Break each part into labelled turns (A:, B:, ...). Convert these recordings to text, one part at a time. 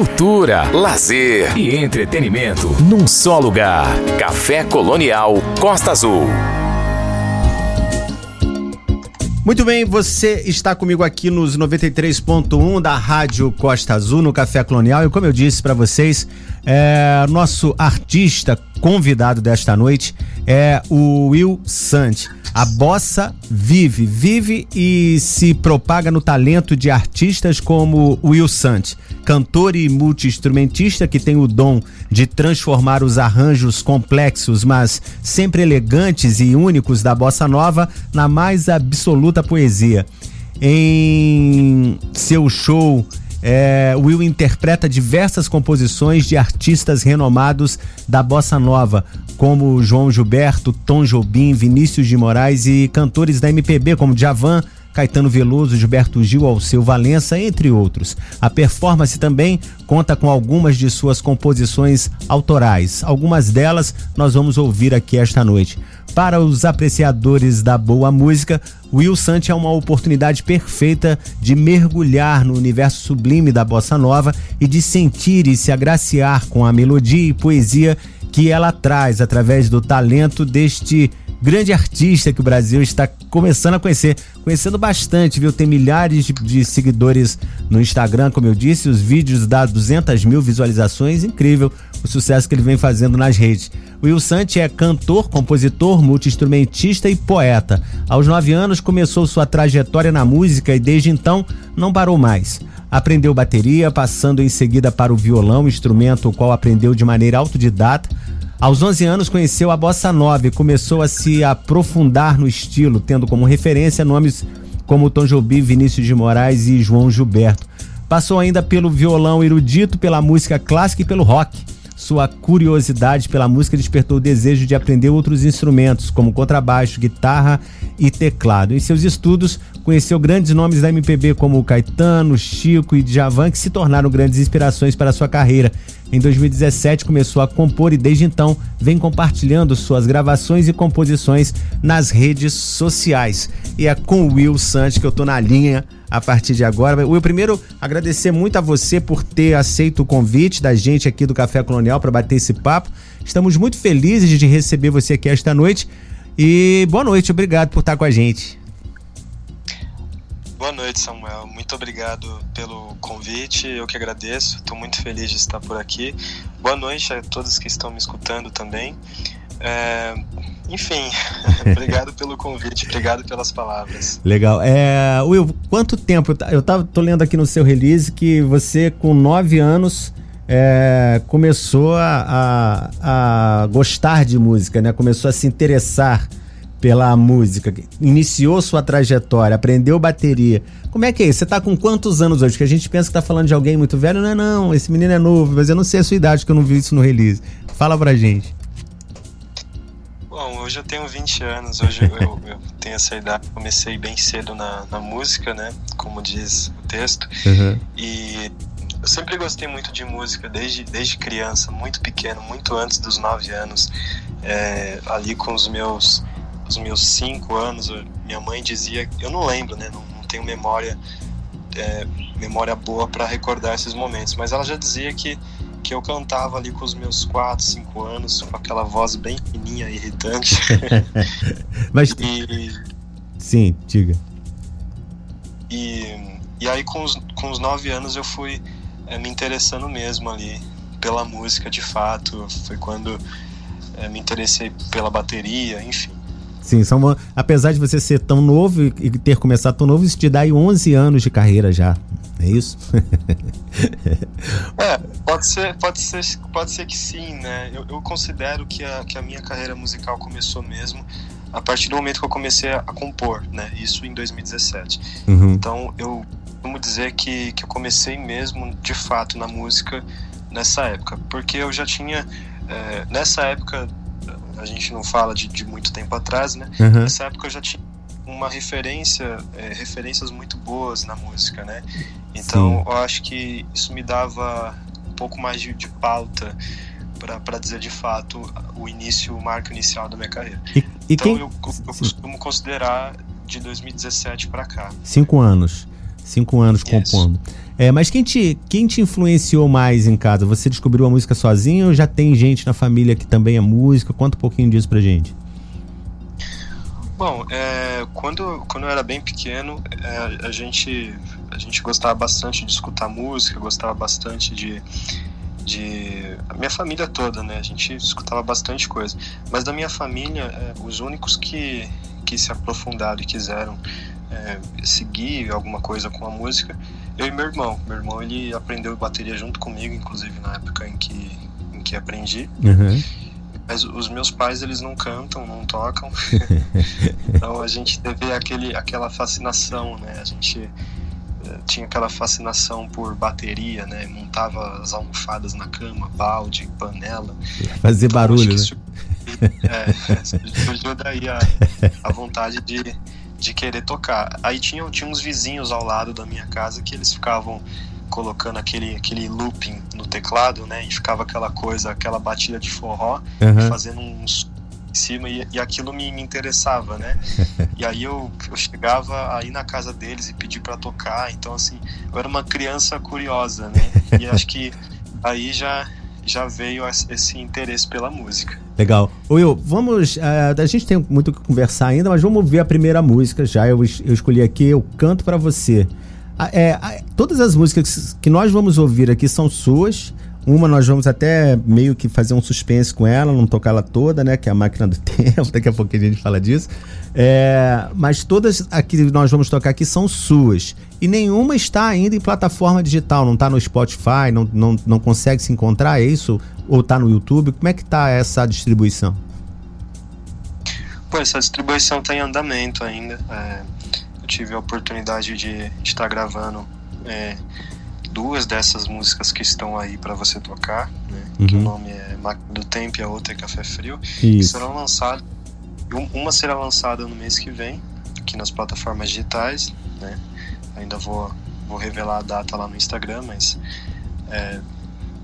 A: cultura, lazer e entretenimento num só lugar. Café Colonial Costa Azul.
B: Muito bem, você está comigo aqui nos 93.1 da Rádio Costa Azul no Café Colonial e como eu disse para vocês, é, nosso artista convidado desta noite é o Will Sant. A bossa vive, vive e se propaga no talento de artistas como Will Sant, cantor e multiinstrumentista que tem o dom de transformar os arranjos complexos, mas sempre elegantes e únicos da bossa nova na mais absoluta poesia. Em seu show é, Will interpreta diversas composições de artistas renomados da bossa nova, como João Gilberto, Tom Jobim, Vinícius de Moraes e cantores da MPB como Djavan, Caetano Veloso, Gilberto Gil, Alceu Valença, entre outros. A performance também conta com algumas de suas composições autorais. Algumas delas nós vamos ouvir aqui esta noite. Para os apreciadores da boa música, Will Sant é uma oportunidade perfeita de mergulhar no universo sublime da bossa nova e de sentir e se agraciar com a melodia e poesia que ela traz através do talento deste grande artista que o Brasil está começando a conhecer, conhecendo bastante, viu? Tem milhares de, de, seguidores no Instagram, como eu disse, os vídeos dá 200 mil visualizações, incrível o sucesso que ele vem fazendo nas redes. Will Sant é cantor, compositor, multiinstrumentista e poeta. Aos nove anos começou sua trajetória na música e desde então não parou mais. Aprendeu bateria, passando em seguida para o violão, instrumento o qual aprendeu de maneira autodidata aos 11 anos conheceu a bossa nova e começou a se aprofundar no estilo, tendo como referência nomes como Tom Jobim, Vinícius de Moraes e João Gilberto. Passou ainda pelo violão erudito, pela música clássica e pelo rock. Sua curiosidade pela música despertou o desejo de aprender outros instrumentos, como contrabaixo, guitarra e teclado. Em seus estudos, conheceu grandes nomes da MPB como Caetano, Chico e Djavan, que se tornaram grandes inspirações para sua carreira. Em 2017 começou a compor e desde então vem compartilhando suas gravações e composições nas redes sociais. E é com o Will Santos que eu tô na linha a partir de agora. Will, primeiro agradecer muito a você por ter aceito o convite da gente aqui do Café Colonial para bater esse papo. Estamos muito felizes de receber você aqui esta noite. E boa noite, obrigado por estar com a gente.
C: Boa noite, Samuel. Muito obrigado pelo convite. Eu que agradeço. Estou muito feliz de estar por aqui. Boa noite a todos que estão me escutando também. É, enfim, obrigado pelo convite, obrigado pelas palavras.
B: Legal. É, Will, quanto tempo? Eu tava, tô lendo aqui no seu release que você, com nove anos, é, começou a, a, a, gostar de música, né? Começou a se interessar pela música, iniciou sua trajetória, aprendeu bateria. Como é que é isso? Você tá com quantos anos hoje? Que a gente pensa que tá falando de alguém muito velho. Não é não, esse menino é novo, mas eu não sei a sua idade que eu não vi isso no release. Fala pra gente.
C: Bom, hoje eu tenho 20 anos, hoje eu, eu, tenho essa idade. Comecei bem cedo na, na música, né? Como diz o texto. Uhum. E eu sempre gostei muito de música, desde, desde criança, muito pequeno, muito antes dos 9 anos. É, ali com os meus os meus cinco anos, minha mãe dizia, eu não lembro, né? Não, não tenho memória é, memória boa para recordar esses momentos, mas ela já dizia que que eu cantava ali com os meus quatro, cinco anos, com aquela voz bem fininha irritante.
B: mas e, sim, diga.
C: E, e aí com os, com os nove anos eu fui é, me interessando mesmo ali pela música de fato. Foi quando é, me interessei pela bateria, enfim.
B: Sim, são, apesar de você ser tão novo e ter começado tão novo, isso te dá aí 11 anos de carreira já. É isso?
C: é, pode ser, pode ser, pode ser que sim, né? Eu, eu, considero que a, que a minha carreira musical começou mesmo a partir do momento que eu comecei a, a compor, né? Isso em 2017. Uhum. Então, eu vamos dizer que, que eu comecei mesmo, de fato, na música nessa época, porque eu já tinha é, nessa época a gente não fala de, de muito tempo atrás, né? Uhum. Nessa época eu já tinha uma referência, é, referências muito boas na música, né? Então Sim. eu acho que isso me dava um pouco mais de, de pauta para dizer de fato o início, o marco inicial da minha carreira. E, e então quem... eu, eu costumo considerar de 2017 para cá.
B: Cinco anos. Cinco anos compondo. É, mas quem te, quem te influenciou mais em casa? Você descobriu a música sozinho ou já tem gente na família que também é música? Conta um pouquinho disso pra gente.
C: Bom, é, quando, quando eu era bem pequeno, é, a, gente, a gente gostava bastante de escutar música, gostava bastante de, de a minha família toda, né? A gente escutava bastante coisa. Mas da minha família, é, os únicos que, que se aprofundaram e quiseram é, seguir alguma coisa com a música, eu e meu irmão. Meu irmão ele aprendeu bateria junto comigo, inclusive na época em que, em que aprendi. Uhum. Mas os meus pais eles não cantam, não tocam. então a gente teve aquele, aquela fascinação, né? A gente tinha aquela fascinação por bateria, né? Montava as almofadas na cama, balde, panela.
B: Fazer então, barulho, né?
C: É, surgiu daí a, a vontade de, de querer tocar. Aí tinha, tinha uns vizinhos ao lado da minha casa que eles ficavam colocando aquele, aquele looping no teclado, né? E ficava aquela coisa, aquela batida de forró, uhum. fazendo uns em cima e, e aquilo me, me, interessava, né? e aí eu, eu chegava aí na casa deles e pedi para tocar, então assim, eu era uma criança curiosa, né? E acho que aí já já veio esse interesse pela música.
B: Legal. Will, vamos. Uh, a gente tem muito o que conversar ainda, mas vamos ver a primeira música já. Eu, eu escolhi aqui, eu canto para você. É, todas as músicas que nós vamos ouvir aqui são suas. Uma nós vamos até meio que fazer um suspense com ela, não tocar ela toda, né? Que é a máquina do tempo, daqui a pouco a gente fala disso. É, mas todas aqui nós vamos tocar aqui são suas. E nenhuma está ainda em plataforma digital, não está no Spotify, não, não, não consegue se encontrar, é isso? Ou está no YouTube? Como é que está essa distribuição?
C: Pô, essa distribuição está em andamento ainda. É, tive a oportunidade de estar gravando é, duas dessas músicas que estão aí para você tocar, né? Uhum. Que o nome é Máquina do Tempo e a outra é Café Frio. Isso. Que serão lançadas. Uma será lançada no mês que vem, aqui nas plataformas digitais, né? Ainda vou, vou revelar a data lá no Instagram, mas é,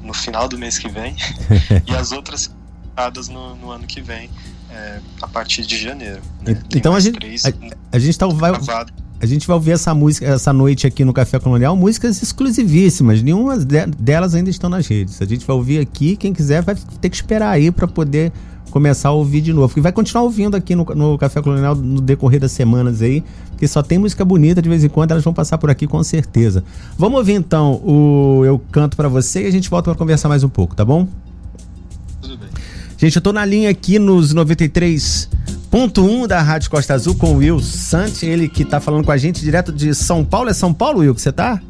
C: no final do mês que vem. e as outras lançadas no, no ano que vem, é, a partir de janeiro.
B: Né? Então a gente, três, a, a, gente tá, vai, gravado a gente vai ouvir essa música essa noite aqui no Café Colonial, músicas exclusivíssimas, nenhuma delas ainda estão nas redes. A gente vai ouvir aqui, quem quiser vai ter que esperar aí para poder começar a ouvir de novo. E vai continuar ouvindo aqui no, no Café Colonial no decorrer das semanas aí, porque só tem música bonita de vez em quando, elas vão passar por aqui com certeza. Vamos ouvir então o Eu Canto para Você e a gente volta para conversar mais um pouco, tá bom? Gente, eu tô na linha aqui nos 93 Ponto 1 um da Rádio Costa Azul com o Will Sant, ele que tá falando com a gente direto de São Paulo. É São Paulo, Will, que você tá?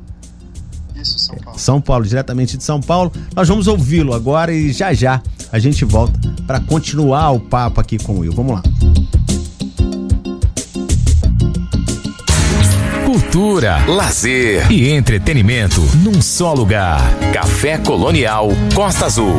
C: Isso, São Paulo.
B: São Paulo, diretamente de São Paulo. Nós vamos ouvi-lo agora e já já a gente volta para continuar o papo aqui com o Will. Vamos lá.
A: Cultura, lazer e entretenimento num só lugar. Café Colonial Costa Azul.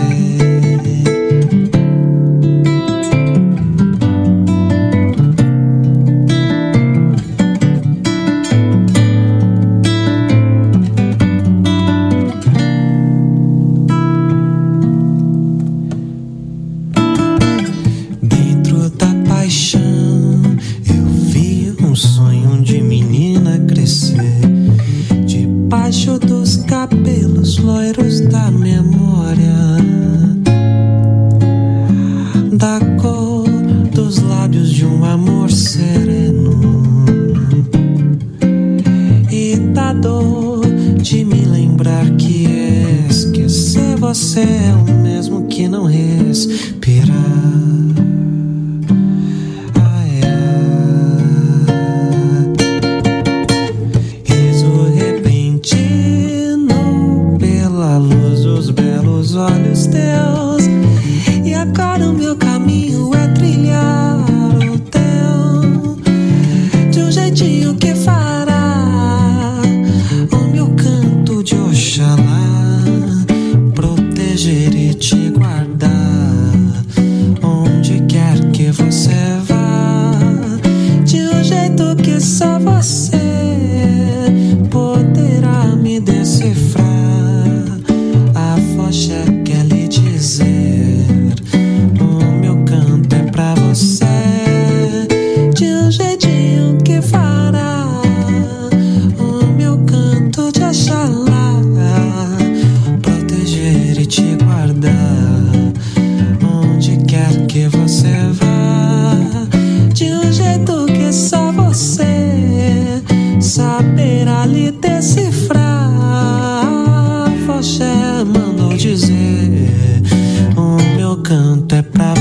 D: Você.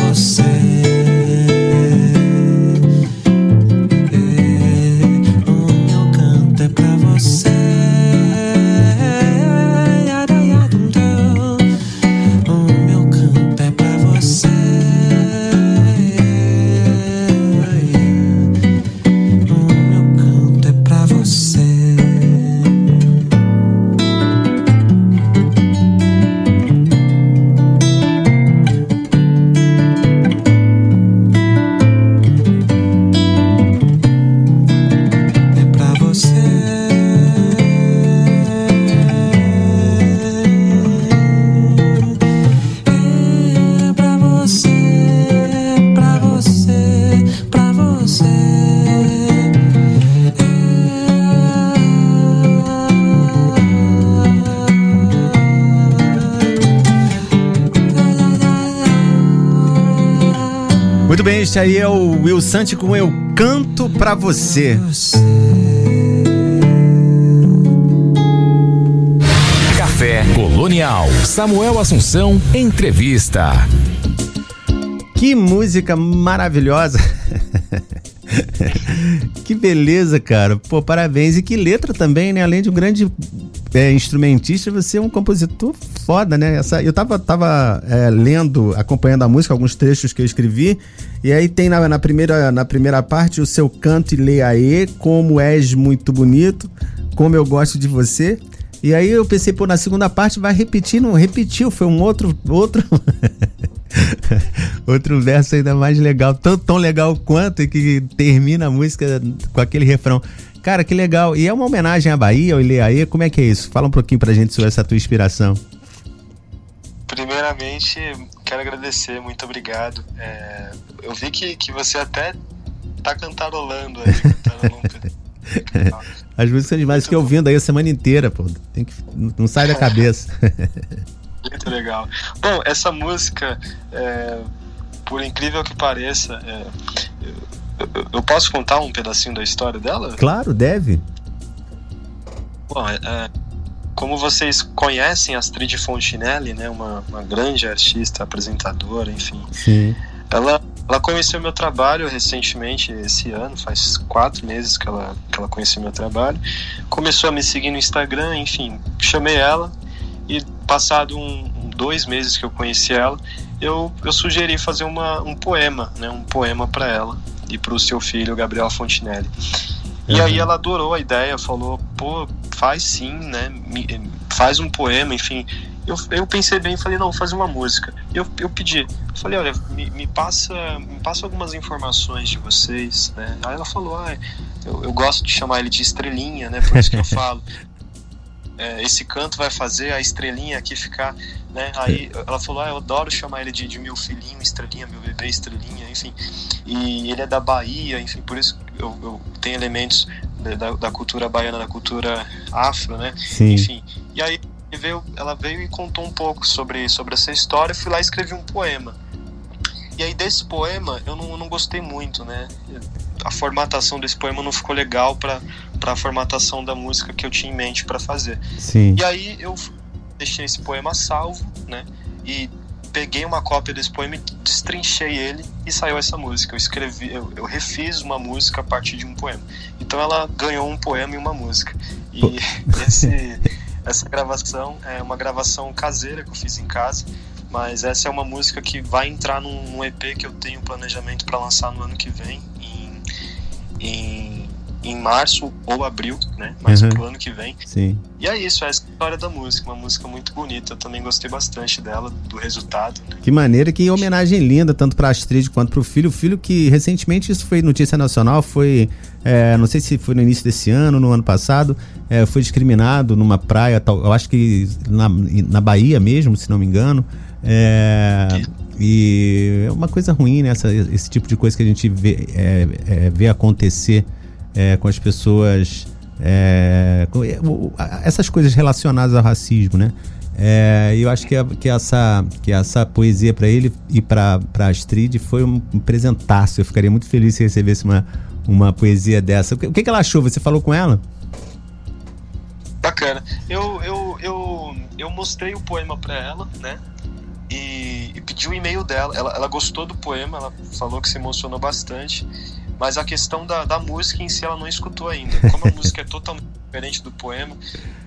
B: você. Aí é o Will Sante com Eu Canto Pra Você.
A: Café Colonial. Samuel Assunção, entrevista.
B: Que música maravilhosa. que beleza, cara. Pô, parabéns. E que letra também, né? Além de um grande é, instrumentista, você é um compositor foda, né? Essa, eu tava, tava é, lendo, acompanhando a música, alguns trechos que eu escrevi, e aí tem na, na, primeira, na primeira parte o seu canto e leaê, como és muito bonito, como eu gosto de você. E aí eu pensei, pô, na segunda parte vai repetir, não repetiu, foi um outro, outro, outro verso ainda mais legal, tão, tão legal quanto, que termina a música com aquele refrão. Cara, que legal. E é uma homenagem à Bahia, ao Ileaê, como é que é isso? Fala um pouquinho pra gente sobre essa tua inspiração.
C: Primeiramente, quero agradecer, muito obrigado. É, eu vi que, que você até tá cantarolando aí.
B: As músicas demais que eu ouvindo aí a semana inteira, pô. Tem que, não sai da cabeça.
C: muito legal. Bom, essa música, é, por incrível que pareça, é, eu posso contar um pedacinho da história dela?
B: Claro, deve.
C: Bom, é, é, como vocês conhecem Astrid Fontinelli, né, uma, uma grande artista, apresentadora, enfim.
B: Sim.
C: Ela, ela conheceu meu trabalho recentemente, esse ano, faz quatro meses que ela, que ela conheceu meu trabalho. Começou a me seguir no Instagram, enfim, chamei ela e passado um, dois meses que eu conheci ela, eu, eu sugeri fazer uma, um poema, né, um poema para ela e para o seu filho Gabriel Fontinelli. E uhum. aí ela adorou a ideia, falou, pô, faz sim, né? Faz um poema, enfim. eu, eu pensei bem e falei, não, vou fazer uma música. Eu, eu pedi, falei, olha, me, me, passa, me passa algumas informações de vocês, né? Aí ela falou, ah, eu, eu gosto de chamar ele de estrelinha, né? Por isso que eu falo. É, esse canto vai fazer a estrelinha aqui ficar, né? Aí ela falou, ah, eu adoro chamar ele de, de meu filhinho, estrelinha, meu bebê, estrelinha, enfim. E ele é da Bahia, enfim, por isso eu, eu tenho elementos da, da, cultura baiana, da cultura afro, né?
B: Sim.
C: Enfim. E aí veio, ela veio e contou um pouco sobre, sobre essa história. Eu fui lá e escrevi um poema. E aí desse poema eu não, não gostei muito, né? A formatação desse poema não ficou legal para a formatação da música que eu tinha em mente para fazer.
B: Sim.
C: E aí eu deixei esse poema salvo, né? E peguei uma cópia desse poema e destrinchei ele e saiu essa música. Eu escrevi, eu, eu refiz uma música a partir de um poema. Então ela ganhou um poema e uma música. E esse essa gravação é uma gravação caseira que eu fiz em casa, mas essa é uma música que vai entrar num, num EP que eu tenho planejamento para lançar no ano que vem, em, em, em março ou abril, né? Mas uhum. pro ano que vem.
B: Sim.
C: E é isso, é a história da música, uma música muito bonita. Eu também gostei bastante dela, do resultado. Né?
B: Que maneira, que homenagem linda, tanto para Astrid quanto para o filho. O filho que recentemente, isso foi notícia nacional, foi, é, não sei se foi no início desse ano, no ano passado, é, foi discriminado numa praia, eu acho que na, na Bahia mesmo, se não me engano. É, e é uma coisa ruim, né? Essa, esse tipo de coisa que a gente vê, é, é, vê acontecer é, com as pessoas. É, com, é, essas coisas relacionadas ao racismo, né? É, eu acho que, que, essa, que essa poesia para ele e para Astrid foi um, um presentaço. Eu ficaria muito feliz se recebesse uma, uma poesia dessa. O que, o que ela achou? Você falou com ela?
C: Bacana. Eu, eu, eu, eu mostrei o poema para ela, né? E, e pedi o e-mail dela. Ela, ela gostou do poema, ela falou que se emocionou bastante. Mas a questão da, da música em si ela não escutou ainda. Como a música é totalmente diferente do poema,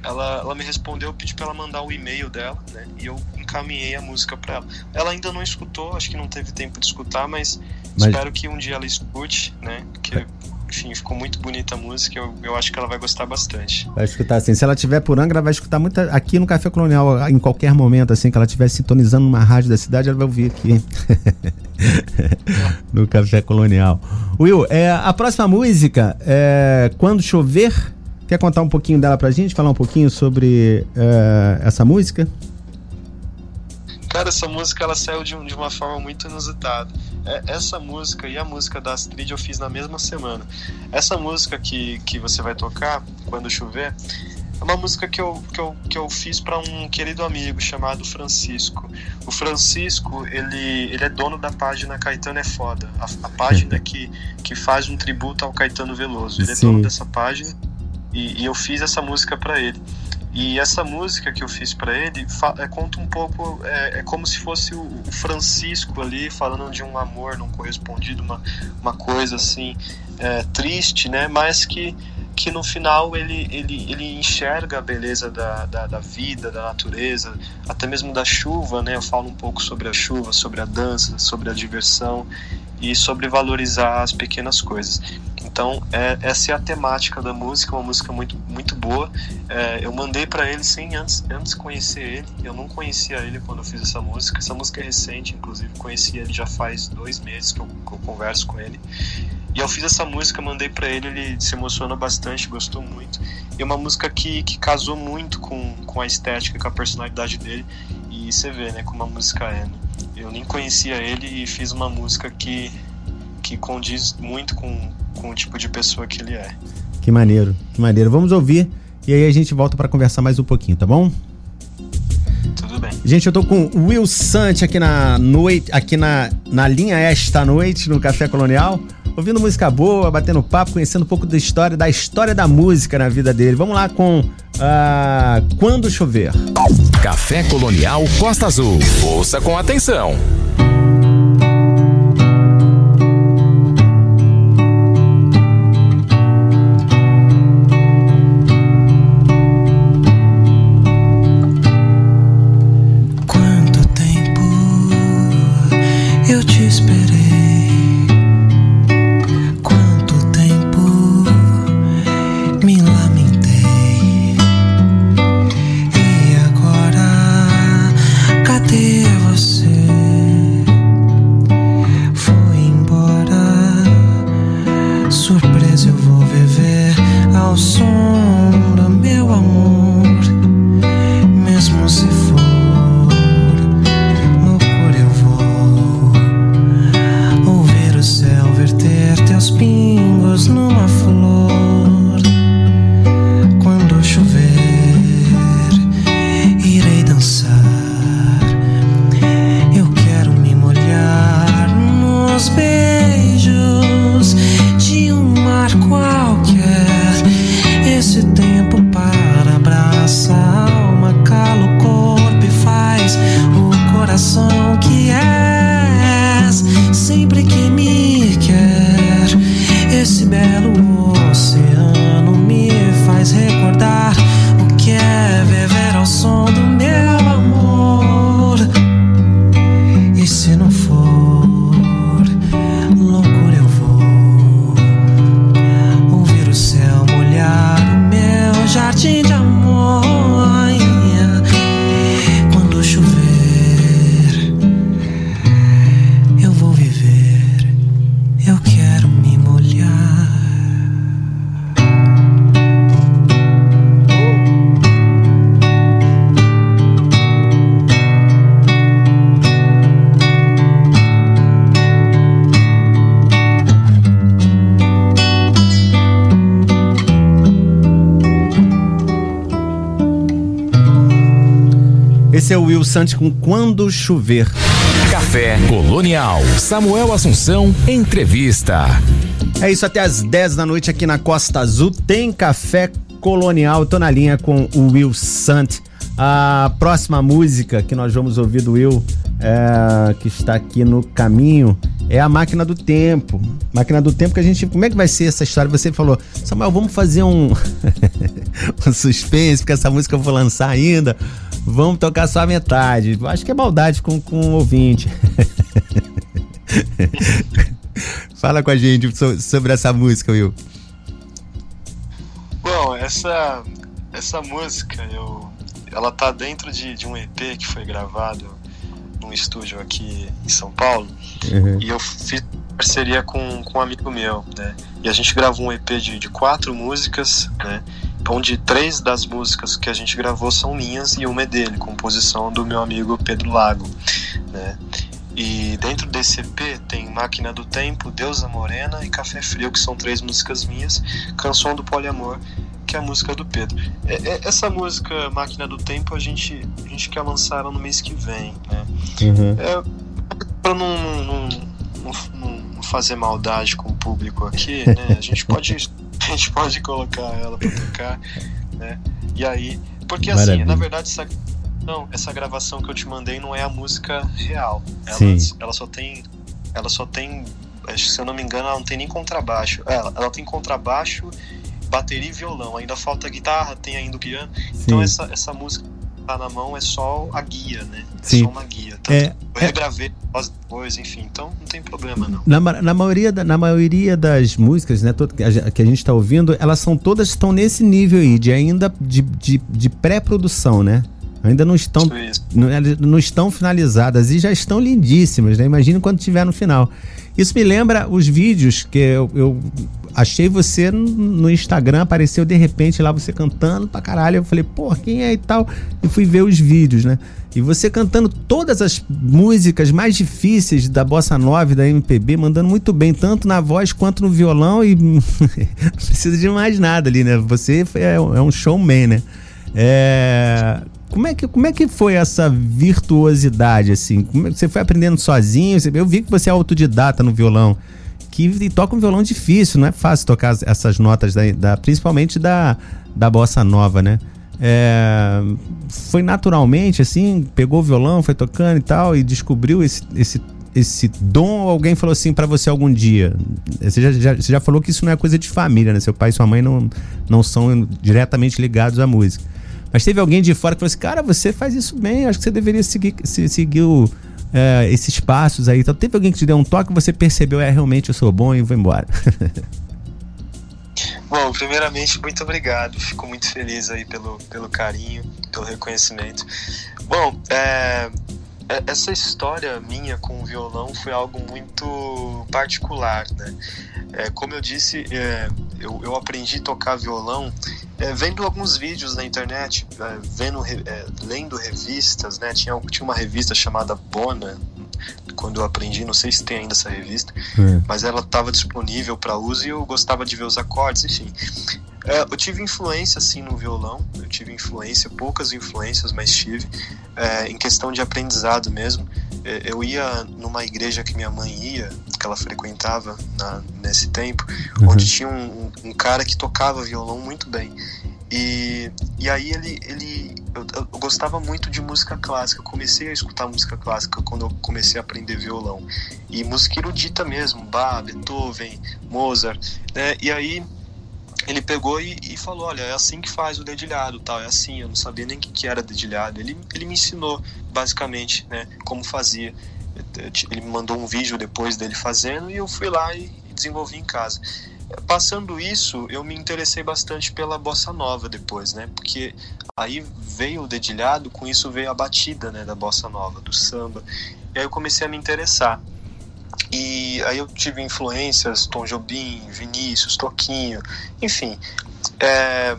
C: ela, ela me respondeu, eu pedi para ela mandar o e-mail dela, né? E eu encaminhei a música para ela. Ela ainda não escutou, acho que não teve tempo de escutar, mas, mas... espero que um dia ela escute, né? Que enfim, ficou muito bonita a música. Eu, eu acho que ela vai gostar bastante.
B: Vai escutar assim. Se ela tiver por Angra, ela vai escutar muito aqui no Café Colonial, em qualquer momento, assim, que ela estiver sintonizando uma rádio da cidade, ela vai ouvir aqui. no Café Colonial. Will, é, a próxima música é Quando Chover. Quer contar um pouquinho dela pra gente? Falar um pouquinho sobre é, essa música?
C: Cara, essa música ela saiu de, de uma forma muito inusitada. É, essa música e a música da Astrid eu fiz na mesma semana. Essa música que, que você vai tocar, Quando Chover, é uma música que eu, que eu, que eu fiz para um querido amigo chamado Francisco. O Francisco, ele, ele é dono da página Caetano é Foda, a, a página que, que faz um tributo ao Caetano Veloso. Ele é dono dessa página e, e eu fiz essa música para ele. E essa música que eu fiz para ele é, conta um pouco, é, é como se fosse o, Francisco ali falando de um amor não correspondido, uma, uma coisa assim é, triste, né? Mas que, que no final ele, ele, ele enxerga a beleza da, da, da, vida, da natureza, até mesmo da chuva, né? Eu falo um pouco sobre a chuva, sobre a dança, sobre a diversão e sobre valorizar as pequenas coisas. Então, é, essa é a temática da música, uma música muito, muito boa. É, eu mandei para ele sem antes, antes conhecer ele. Eu não conhecia ele quando eu fiz essa música. Essa música é recente, inclusive conheci ele já faz dois meses que eu, que eu converso com ele. E eu fiz essa música, mandei para ele, ele se emocionou bastante, gostou muito. E é uma música que, que casou muito com, com a estética, com a personalidade dele. E você vê, né, como a música é. Né? Eu nem conhecia ele e fiz uma música que, que condiz muito com, com o tipo de pessoa que ele é.
B: Que maneiro, que maneiro. Vamos ouvir e aí a gente volta para conversar mais um pouquinho, tá bom?
C: Tudo bem.
B: Gente, eu tô com o Will Sant aqui na noite, aqui na, na linha esta noite no Café Colonial, ouvindo música boa, batendo papo, conhecendo um pouco da história, da história da música na vida dele. Vamos lá com uh, Quando Chover.
A: Café Colonial Costa Azul. Ouça com atenção.
B: Santos com Quando Chover.
A: Café Colonial. Samuel Assunção, entrevista.
B: É isso, até às 10 da noite aqui na Costa Azul tem Café Colonial. Tô na linha com o Will Sant. A próxima música que nós vamos ouvir do Will, é, que está aqui no caminho, é a Máquina do Tempo. Máquina do Tempo que a gente. Como é que vai ser essa história? Você falou, Samuel, vamos fazer um, um suspense, porque essa música eu vou lançar ainda. Vamos tocar só a metade. Acho que é maldade com, com o ouvinte. Fala com a gente sobre essa música, Will.
C: Bom, essa, essa música, eu, ela tá dentro de, de um EP que foi gravado num estúdio aqui em São Paulo. Uhum. E eu fiz parceria com, com um amigo meu, né? E a gente gravou um EP de, de quatro músicas, né? Onde três das músicas que a gente gravou são minhas e uma é dele, composição do meu amigo Pedro Lago, né? E dentro desse EP tem Máquina do Tempo, Deusa Morena e Café Frio, que são três músicas minhas, Canção do Poliamor, que é a música do Pedro. É, é, essa música Máquina do Tempo a gente, a gente quer lançar ela no mês que vem, né? Uhum. É, pra não, não, não, não, fazer maldade com o público aqui, né? A gente pode a gente pode colocar ela para tocar, né? E aí, porque assim, Maravilha. na verdade essa, não, essa gravação que eu te mandei não é a música real. Ela, Sim. ela só tem, ela só tem, se eu não me engano, ela não tem nem contrabaixo. Ela, ela tem contrabaixo, bateria e violão. Ainda falta guitarra, tem ainda o piano. Então Sim. Então essa, essa música tá na mão é só a guia, né? É
B: Sim.
C: só uma guia. Tá? É, eu regravei é... depois, enfim, então não tem problema não.
B: Na, na, maioria, da, na maioria das músicas, né, que, a, gente está ouvindo, elas são todas estão nesse nível aí, de ainda de, de, de pré-produção, né? Ainda não estão, não, não, estão finalizadas e já estão lindíssimas, né? Imagina quando tiver no final. Isso me lembra os vídeos que eu, eu achei você no Instagram, apareceu de repente lá você cantando pra caralho. Eu falei, pô, quem é e tal? E fui ver os vídeos, né? E você cantando todas as músicas mais difíceis da bossa nova da MPB, mandando muito bem, tanto na voz quanto no violão, e não precisa de mais nada ali, né? Você é, é um showman, né? É... Como é, que, como é que foi essa virtuosidade, assim? É você foi aprendendo sozinho? Eu vi que você é autodidata no violão que toca um violão difícil, não é fácil tocar essas notas, da, da principalmente da, da bossa nova, né? É, foi naturalmente assim, pegou o violão, foi tocando e tal, e descobriu esse, esse, esse dom. Ou alguém falou assim para você algum dia? Você já, já, você já falou que isso não é coisa de família, né? Seu pai e sua mãe não, não são diretamente ligados à música. Mas teve alguém de fora que falou assim: Cara, você faz isso bem, acho que você deveria seguir, seguir o é, esses passos aí. Então, teve alguém que te deu um toque você percebeu, é, realmente eu sou bom e vou embora.
C: Bom, primeiramente, muito obrigado. Fico muito feliz aí pelo, pelo carinho, pelo reconhecimento. Bom, é, essa história minha com o violão foi algo muito particular, né? É, como eu disse, é, eu, eu, aprendi a tocar violão é, vendo alguns vídeos na internet, é, vendo, é, lendo revistas, né? Tinha, tinha uma revista chamada Bona, quando eu aprendi, não sei se tem ainda essa revista, é. mas ela estava disponível para uso e eu gostava de ver os acordes, enfim. É, eu tive influência assim no violão, eu tive influência, poucas influências, mas tive, é, em questão de aprendizado mesmo. É, eu ia numa igreja que minha mãe ia, que ela frequentava na, nesse tempo, uhum. onde tinha um, um, cara que tocava violão muito bem. E, e aí ele, ele eu, eu, gostava muito de música clássica. Eu comecei a escutar música clássica quando eu comecei a aprender violão. E música erudita mesmo, Bach, Beethoven, Mozart, né? E aí ele pegou e, e, falou, olha, é assim que faz o dedilhado, tal, é assim, eu não sabia nem o que, que era dedilhado. Ele, ele me ensinou, basicamente, né, como fazia. Ele me mandou um vídeo depois dele fazendo e eu fui lá e, desenvolvi em casa. Passando isso, eu me interessei bastante pela bossa nova depois, né, porque aí veio o dedilhado, com isso veio a batida, né, da bossa nova, do samba. E aí eu comecei a me interessar. E aí eu tive influências, Tom Jobim, Vinícius, Toquinho, enfim. É,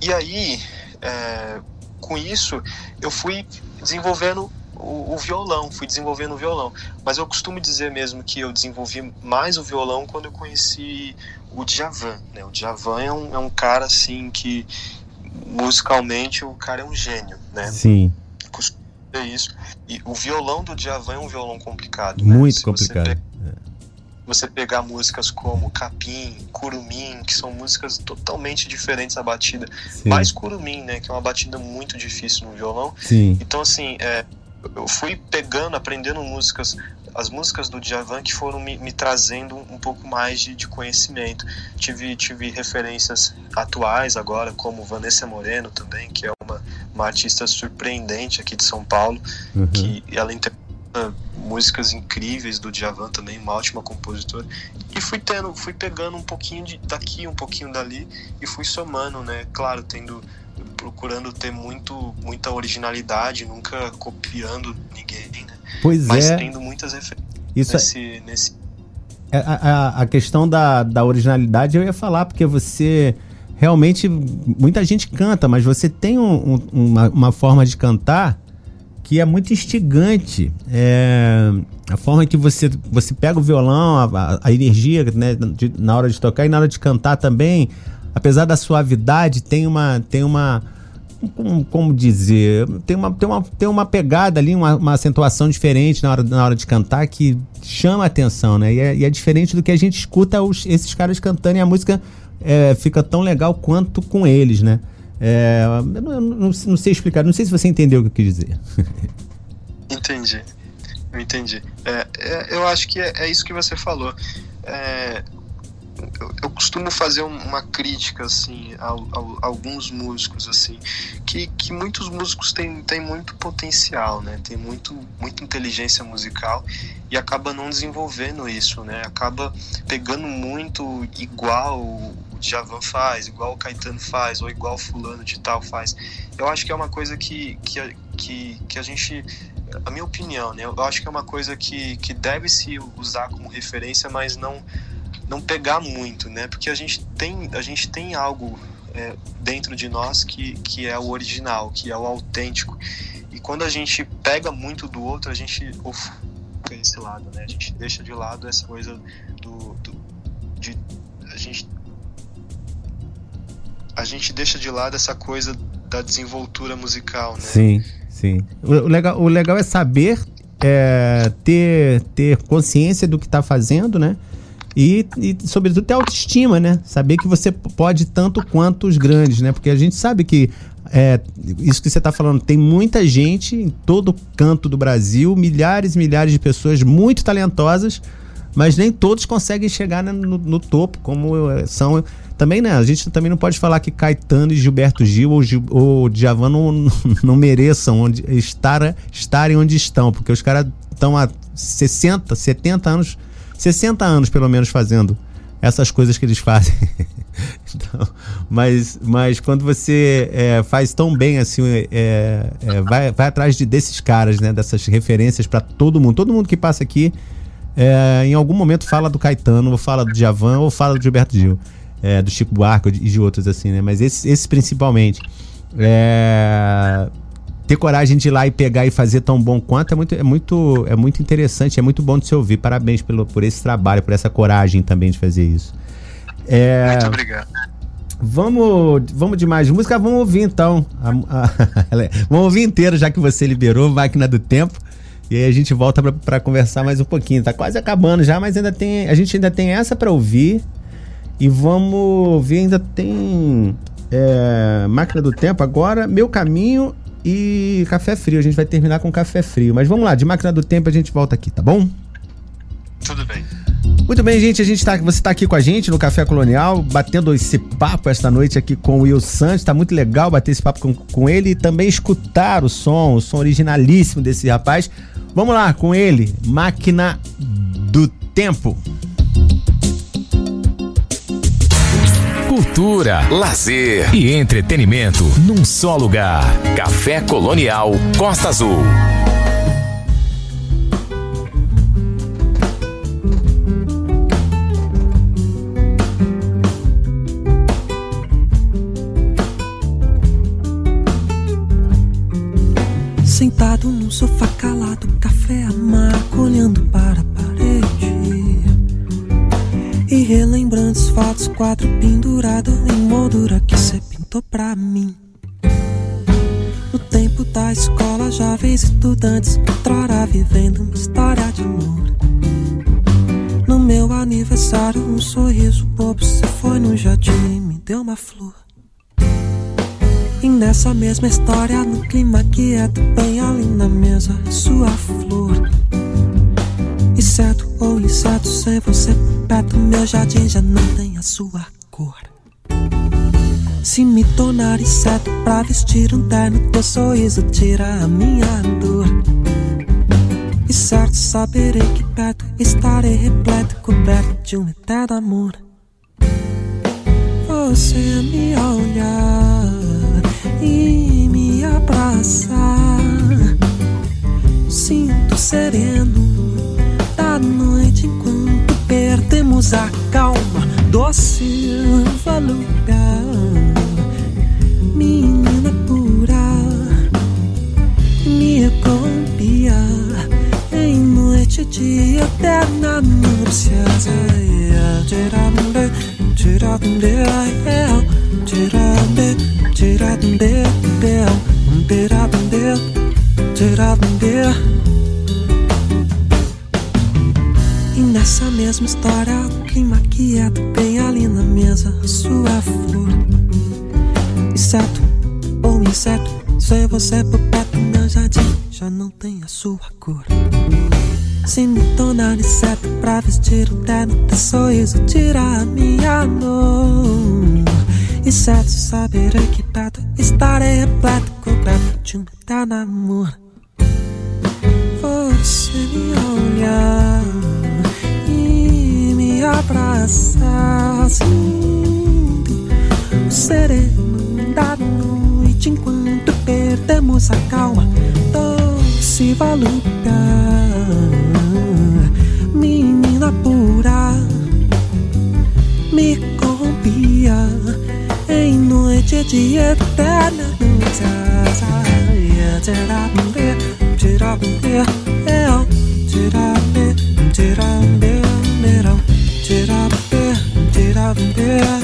C: e aí, é, com isso, eu fui desenvolvendo o, o, violão, fui desenvolvendo o violão. Mas eu costumo dizer mesmo que eu desenvolvi mais o violão quando eu conheci o Djavan. Né? O Djavan é um, é um cara assim que musicalmente o cara é um gênio, né?
B: Sim.
C: É isso. E o violão do Djavan é um violão complicado.
B: Né? Muito complicado. Você,
C: pe... você, pegar músicas como Capim, Curumim, que são músicas totalmente diferentes da batida. Sim. Mais Curumim, né? Que é uma batida muito difícil no violão.
B: Sim.
C: Então, assim, é, eu fui pegando, aprendendo músicas as músicas do Djavan que foram me, me trazendo um pouco mais de, de, conhecimento. Tive, tive referências atuais agora, como Vanessa Moreno também, que é uma, uma artista surpreendente aqui de São Paulo, uhum. que ela interpreta músicas incríveis do Djavan também, uma ótima compositora. E fui tendo, fui pegando um pouquinho de, daqui, um pouquinho dali e fui somando, né? Claro, tendo procurando ter muito muita originalidade, nunca copiando ninguém, né?
B: Pois
C: Mas
B: é.
C: tendo muitas referências
B: Isso
C: nesse, é... nesse...
B: A, a, a, questão da, da originalidade eu ia falar, porque você realmente. Muita gente canta, mas você tem um, um, uma, uma, forma de cantar que é muito instigante. É, a forma que você, você pega o violão, a, a energia né, de, na hora de tocar e na hora de cantar também, apesar da suavidade, tem uma. Tem uma como, como, dizer, tem uma, tem uma, tem uma pegada ali, uma, uma acentuação diferente na hora, na hora de cantar que chama a atenção, né? E é, e é diferente do que a gente escuta os, esses caras cantando e a música é, fica tão legal quanto com eles, né? É, eu não, não, não, sei explicar, não sei se você entendeu o que eu quis dizer.
C: Entendi, eu entendi. É, é, eu acho que é, é, isso que você falou. Eu, eu, costumo fazer uma crítica assim a, a, a, alguns músicos assim que, que muitos músicos têm, têm muito potencial né? Tem muito muita inteligência musical e acaba não desenvolvendo isso né? Acaba pegando muito igual o Djavan faz igual o Caetano faz ou igual fulano de tal faz. Eu acho que é uma coisa que que, que, que a gente a minha opinião né? Eu acho que é uma coisa que, que deve se usar como referência mas não não pegar muito, né? Porque a gente tem, a gente tem algo é, dentro de nós que, que é o original, que é o autêntico. E quando a gente pega muito do outro, a gente ofusca esse lado, né? A gente deixa de lado essa coisa do, do de a gente a gente deixa de lado essa coisa da desenvoltura musical, né?
B: Sim, sim. O, legal, o legal é saber é, ter, ter consciência do que está fazendo, né? E, e, sobretudo, ter autoestima, né? Saber que você pode tanto quanto os grandes, né? Porque a gente sabe que é, isso que você está falando, tem muita gente em todo canto do Brasil, milhares e milhares de pessoas muito talentosas, mas nem todos conseguem chegar né, no, no, topo, como é, são. Também, né? A gente também não pode falar que Caetano e Gilberto Gil ou, Gil, ou Djavan não, não mereçam onde, estar, estarem onde estão, porque os caras estão há 60, 70 anos 60 anos, pelo menos, fazendo essas coisas que eles fazem. então, mas, mas quando você é, faz tão bem assim, é, é, vai, vai atrás de, desses caras, né? Dessas referências para todo mundo. Todo mundo que passa aqui, é, em algum momento fala do Caetano, ou fala do Javan, ou fala do Gilberto Gil, é, do Chico Buarque e de outros assim, né? Mas esse, esse principalmente. É, ter coragem de ir lá e pegar e fazer tão bom quanto é muito, é muito, é muito interessante, é muito bom de se ouvir. Parabéns pelo, por esse trabalho, por essa coragem também de fazer isso.
C: É, muito obrigado.
B: Vamos, vamos de mais música, vamos ouvir então. A, a, vamos ouvir inteiro, já que você liberou Máquina do Tempo. E aí a gente volta para conversar mais um pouquinho. Tá quase acabando já, mas ainda tem, a gente ainda tem essa para ouvir. E vamos ver, ainda tem é, Máquina do Tempo agora, Meu Caminho e café frio. A gente vai terminar com café frio. Mas vamos lá, de máquina do tempo a gente volta aqui, tá bom?
C: Tudo bem.
B: Muito bem, gente. A gente tá, você está aqui com a gente no Café Colonial, batendo esse papo esta noite aqui com o Will Santos. Tá muito legal bater esse papo com, com ele e também escutar o som, o som originalíssimo desse rapaz. Vamos lá com ele, Máquina do Tempo.
A: Cultura, lazer e entretenimento num só lugar. Café Colonial Costa Azul.
D: Sentado num sofá calado, café amargo, olhando para relembrando os fatos, quadro pendurado em moldura que cê pintou pra mim. No tempo da escola, jovens estudantes, outrora vivendo uma história de amor. No meu aniversário, um sorriso bobo se foi no jardim e me deu uma flor. E nessa mesma história, no clima quieto, bem ali na mesa, sua flor. Inseto ou inseto, sem você por perto, meu jardim já não tem a sua cor. Se me tornar inseto pra vestir um terno, teu sorriso tira a minha dor. E certo saberei que perto estarei repleto, coberto de um eterno amor. Você me olhar e me abraçar. Sinto sereno noite enquanto perdemos a calma. Doce lugar menina pura me confia em noite de eterna núpcia. Tirande, tirande, tirande, tirande, tirande, tirande. E nessa mesma história, o clima quieto, bem ali na mesa, sua flor inseto ou inseto. Sem você por perto, meu jardim já não tem a sua cor. Se me tornar inseto pra vestir o terno, teu sorriso tira a minha dor. Inseto, saberei que perto estarei repleto, coberto de um eterno amor. Você me olhar me abraçar, sinto o sereno da noite enquanto perdemos a calma. Doce valuta, menina pura, me confia em noite de eterna noite. Tirabe, tirabe, tirabe, tirabe,
A: travel there.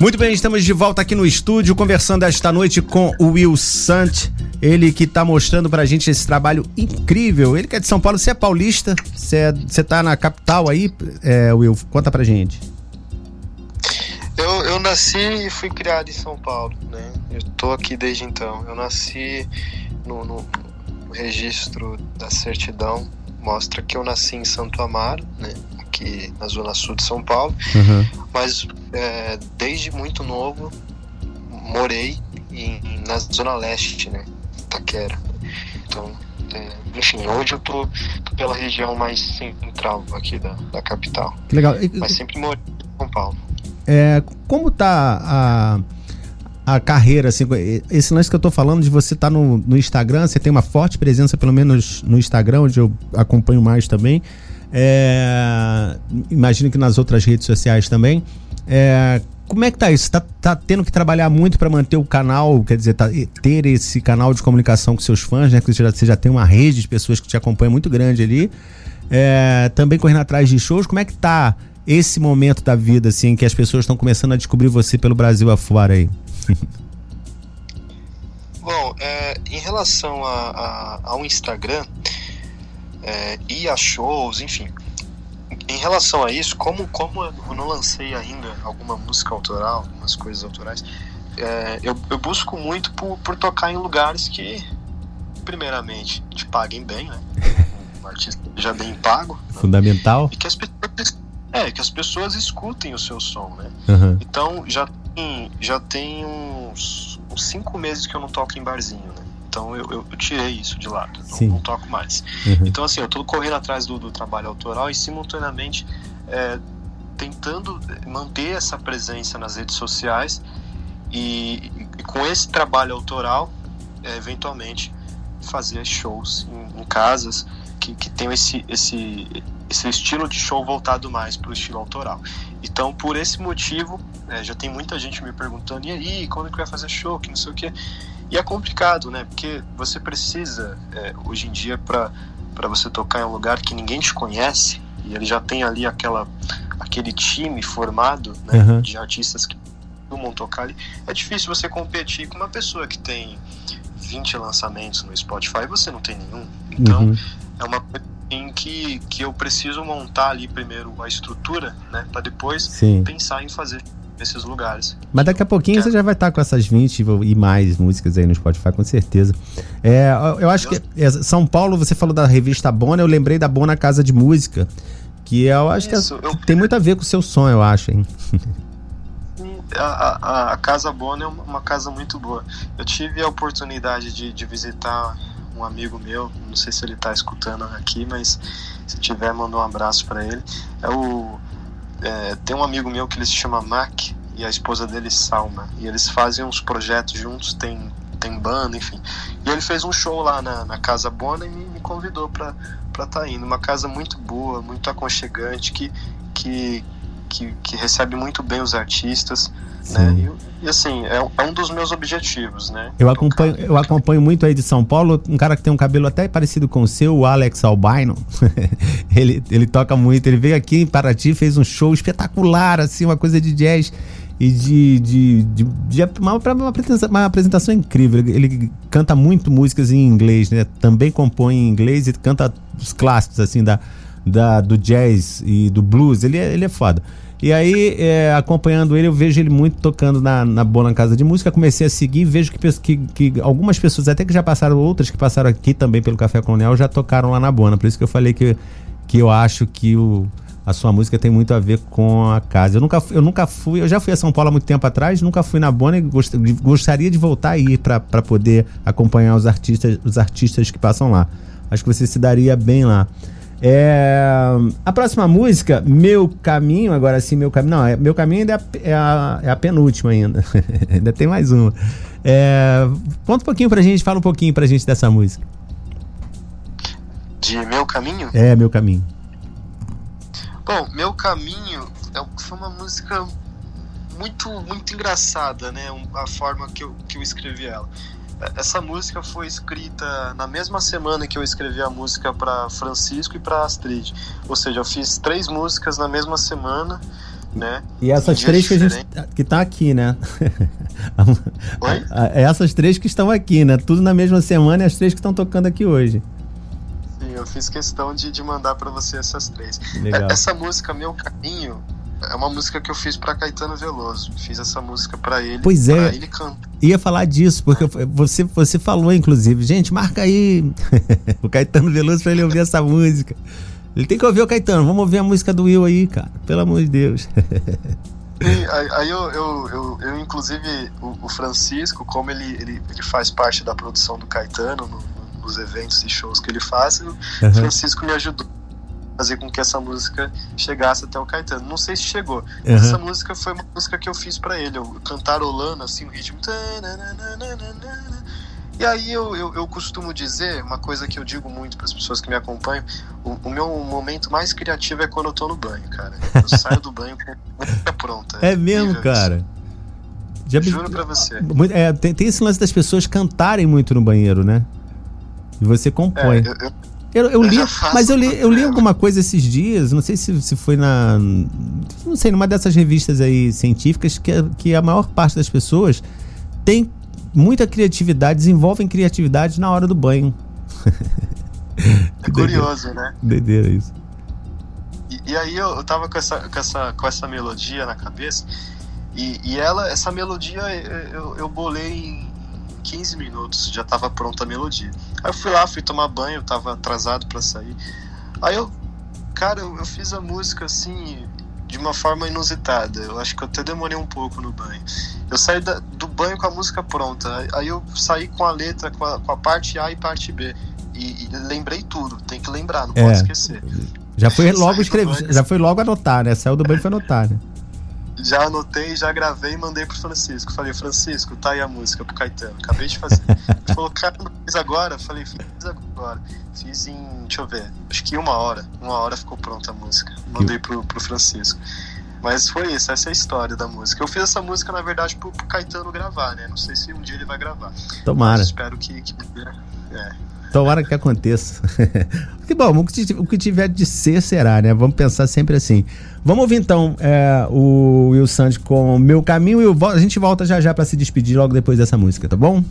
B: Muito bem, estamos de volta aqui no estúdio conversando esta noite com o Will Sant. Ele que está mostrando pra gente esse trabalho incrível. Ele que é de São Paulo, você é paulista, você, é, você tá na capital aí, é, Will? Conta pra gente.
C: Eu, eu nasci e fui criado em São Paulo, né? Eu tô aqui desde então. Eu nasci no, no registro da certidão, mostra que eu nasci em Santo Amaro, né? Aqui na zona sul de São Paulo, uhum. mas é, desde muito novo morei em, na zona leste, né, Taquera. Então, é, enfim, hoje eu tô, tô, pela região mais central aqui da, da capital.
B: Que legal.
C: Mas sempre morei em São Paulo.
B: É, como tá a a carreira, assim, esse lance que eu tô falando de você estar tá no, no Instagram, você tem uma forte presença, pelo menos no Instagram, onde eu acompanho mais também. É, imagino que nas outras redes sociais também. É, como é que tá isso? Tá, tá tendo que trabalhar muito para manter o canal, quer dizer, tá, ter esse canal de comunicação com seus fãs, né? Que você já, você já tem uma rede de pessoas que te acompanham muito grande ali. É, também correndo atrás de shows. Como é que tá esse momento da vida, assim, que as pessoas estão começando a descobrir você pelo Brasil afora aí?
C: Bom, é, em relação a, a, ao Instagram, é, ir a shows, enfim. Em relação a isso, como, como eu não lancei ainda alguma música autoral, algumas coisas autorais, é, eu, eu, busco muito por, por tocar em lugares que, primeiramente, te paguem bem, né? Um artista já bem pago.
B: Né? Fundamental.
C: E que as pessoas, é, que as pessoas escutem o seu som, né? Uhum. Então, já tem, já tem uns, uns cinco meses que eu não toco em barzinho, né? Então eu, eu, eu tirei isso de lado, não, não toco mais. Uhum. Então assim, eu estou correndo atrás do, do, trabalho autoral e simultaneamente é, tentando manter essa presença nas redes sociais e, e com esse trabalho autoral, é, eventualmente fazer shows em, em casas que, que tenham esse, esse, esse estilo de show voltado mais para o estilo autoral. Então, por esse motivo, é, já tem muita gente me perguntando: e aí, quando que vai fazer show? Que não sei o quê. E é complicado, né? Porque você precisa, é, hoje em dia, para você tocar em um lugar que ninguém te conhece, e ele já tem ali aquela, aquele time formado né, uhum. de artistas que vão tocar ali, é difícil você competir com uma pessoa que tem 20 lançamentos no Spotify e você não tem nenhum. Então, uhum. é uma coisa em que, que eu preciso montar ali primeiro a estrutura, né, para depois Sim. pensar em fazer nesses lugares.
B: Mas daqui a pouquinho é. você já vai estar com essas 20 e mais músicas aí no Spotify, com certeza. É, eu acho que é, São Paulo, você falou da revista Bona, eu lembrei da Bona Casa de Música, que eu acho Isso, que é, eu... tem muito a ver com o seu som, eu acho, hein?
C: A, a, a, Casa Bona é uma casa muito boa. Eu tive a oportunidade de, de visitar um amigo meu, não sei se ele está escutando aqui, mas se tiver, manda um abraço para ele. É o é, tem um amigo meu que ele se chama Mac e a esposa dele Salma e eles fazem uns projetos juntos, tem tem banda, enfim. E ele fez um show lá na, na Casa Bona e me, me convidou para estar tá indo. Uma casa muito boa, muito aconchegante, que, que, que, que recebe muito bem os artistas. Né? E, e, assim, é, é, um dos meus objetivos, né?
B: Eu acompanho, eu acompanho muito aí de São Paulo, um cara que tem um cabelo até parecido com o seu, o Alex Albino. ele, ele toca muito, ele veio aqui em Paraty, fez um show espetacular, assim, uma coisa de jazz e de, de, de, de uma, uma, apresentação, uma, apresentação, incrível. Ele, ele, canta muito músicas em inglês, né? Também compõe em inglês e canta os clássicos, assim, da, da, do jazz e do blues. Ele é, ele é foda. E aí, é, acompanhando ele, eu vejo ele muito tocando na, na Bona Casa de Música. Comecei a seguir, vejo que, que, que, algumas pessoas, até que já passaram, outras que passaram aqui também pelo Café Colonial, já tocaram lá na Bona. Por isso que eu falei que, que eu acho que o, a sua música tem muito a ver com a casa. Eu nunca, eu nunca fui, eu já fui a São Paulo há muito tempo atrás, nunca fui na Bona e gost, gostaria de voltar aí para poder acompanhar os artistas, os artistas que passam lá. Acho que você se daria bem lá. É, a próxima música, Meu Caminho, agora sim, Meu Caminho. Não, é, Meu Caminho ainda é a, é a penúltima ainda. ainda tem mais uma. É, conta um pouquinho pra gente, fala um pouquinho pra gente dessa música.
C: De Meu Caminho?
B: É, Meu Caminho.
C: Bom, Meu Caminho é, foi uma música muito, muito engraçada, né? A forma que eu, que eu escrevi ela. Essa música foi escrita na mesma semana que eu escrevi a música para Francisco e para Astrid. Ou seja, eu fiz três músicas na mesma semana, né?
B: E essas três que a gente que tá aqui, né?
C: Oi?
B: Essas três que estão aqui, né? Tudo na mesma semana e as três que estão tocando aqui hoje.
C: Sim, eu fiz questão de, de mandar para você essas três.
B: Legal.
C: Essa música Meu Caminho é uma música que eu fiz para Caetano Veloso. Fiz essa música para ele.
B: Pois é.
C: ele canta.
B: Ia falar disso, porque você, você falou, inclusive, gente, marca aí o Caetano Veloso para ele ouvir essa música. Ele tem que ouvir o Caetano. Vamos ouvir a música do Will aí, cara. Pelo amor de Deus.
C: E, aí eu, eu, eu, eu inclusive, o, o, Francisco, como ele, ele, ele faz parte da produção do Caetano, no, nos eventos e shows que ele faz, o uhum. Francisco me ajudou fazer com que essa música chegasse até o Caetano. Não sei se chegou. Uhum. Essa música foi uma música que eu fiz para ele, eu cantarolando assim o ritmo. E aí eu, eu, eu, costumo dizer, uma coisa que eu digo muito para as pessoas que me acompanham, o, o, meu momento mais criativo é quando eu tô no banho, cara. Eu saio do banho com a música pronta.
B: É, é mesmo, cara.
C: Já Juro pra você.
B: É, tem, tem, esse lance das pessoas cantarem muito no banheiro, né? E você compõe. É, eu, eu, eu, eu li, mas eu li, eu li alguma coisa esses dias, não sei se, se foi na. Não sei, numa dessas revistas aí científicas, que, que a maior parte das pessoas tem muita criatividade, desenvolvem criatividade na hora do banho.
C: É curioso, né?
B: Doideira isso.
C: E, e, aí eu, eu tava com essa, com, essa, com essa melodia na cabeça, e, e ela, essa melodia eu, eu bolei em 15 minutos já tava pronta a melodia. Aí eu fui lá, fui tomar banho, tava atrasado para sair. Aí eu, cara, eu, eu, fiz a música assim de uma forma inusitada. Eu acho que eu até demorei um pouco no banho. Eu saí da, do banho com a música pronta. Aí eu saí com a letra, com a, com a parte A e parte B. E, e lembrei tudo, tem que lembrar, não é, pode esquecer.
B: Já foi logo escrever, já foi logo anotar, né? Saiu do banho e foi anotar, né?
C: Já anotei, já gravei e mandei pro Francisco. Falei, Francisco, tá aí a música pro Caetano. Acabei de fazer. Ele falou, cara, fiz agora? Falei, fiz agora. Fiz em, deixa eu ver, acho que uma hora. Uma hora ficou pronta a música. Mandei pro, pro Francisco. Mas foi isso, essa é a história da música. Eu fiz essa música, na verdade, pro, pro Caetano gravar, né? Não sei se um dia ele vai gravar.
B: Tomara. Mas
C: espero que. que
B: é. Tomara que aconteça. que bom, o que tiver de ser será, né? Vamos pensar sempre assim. Vamos ouvir então é, o Will Santos com Meu Caminho e a gente volta já já para se despedir logo depois dessa música, tá bom?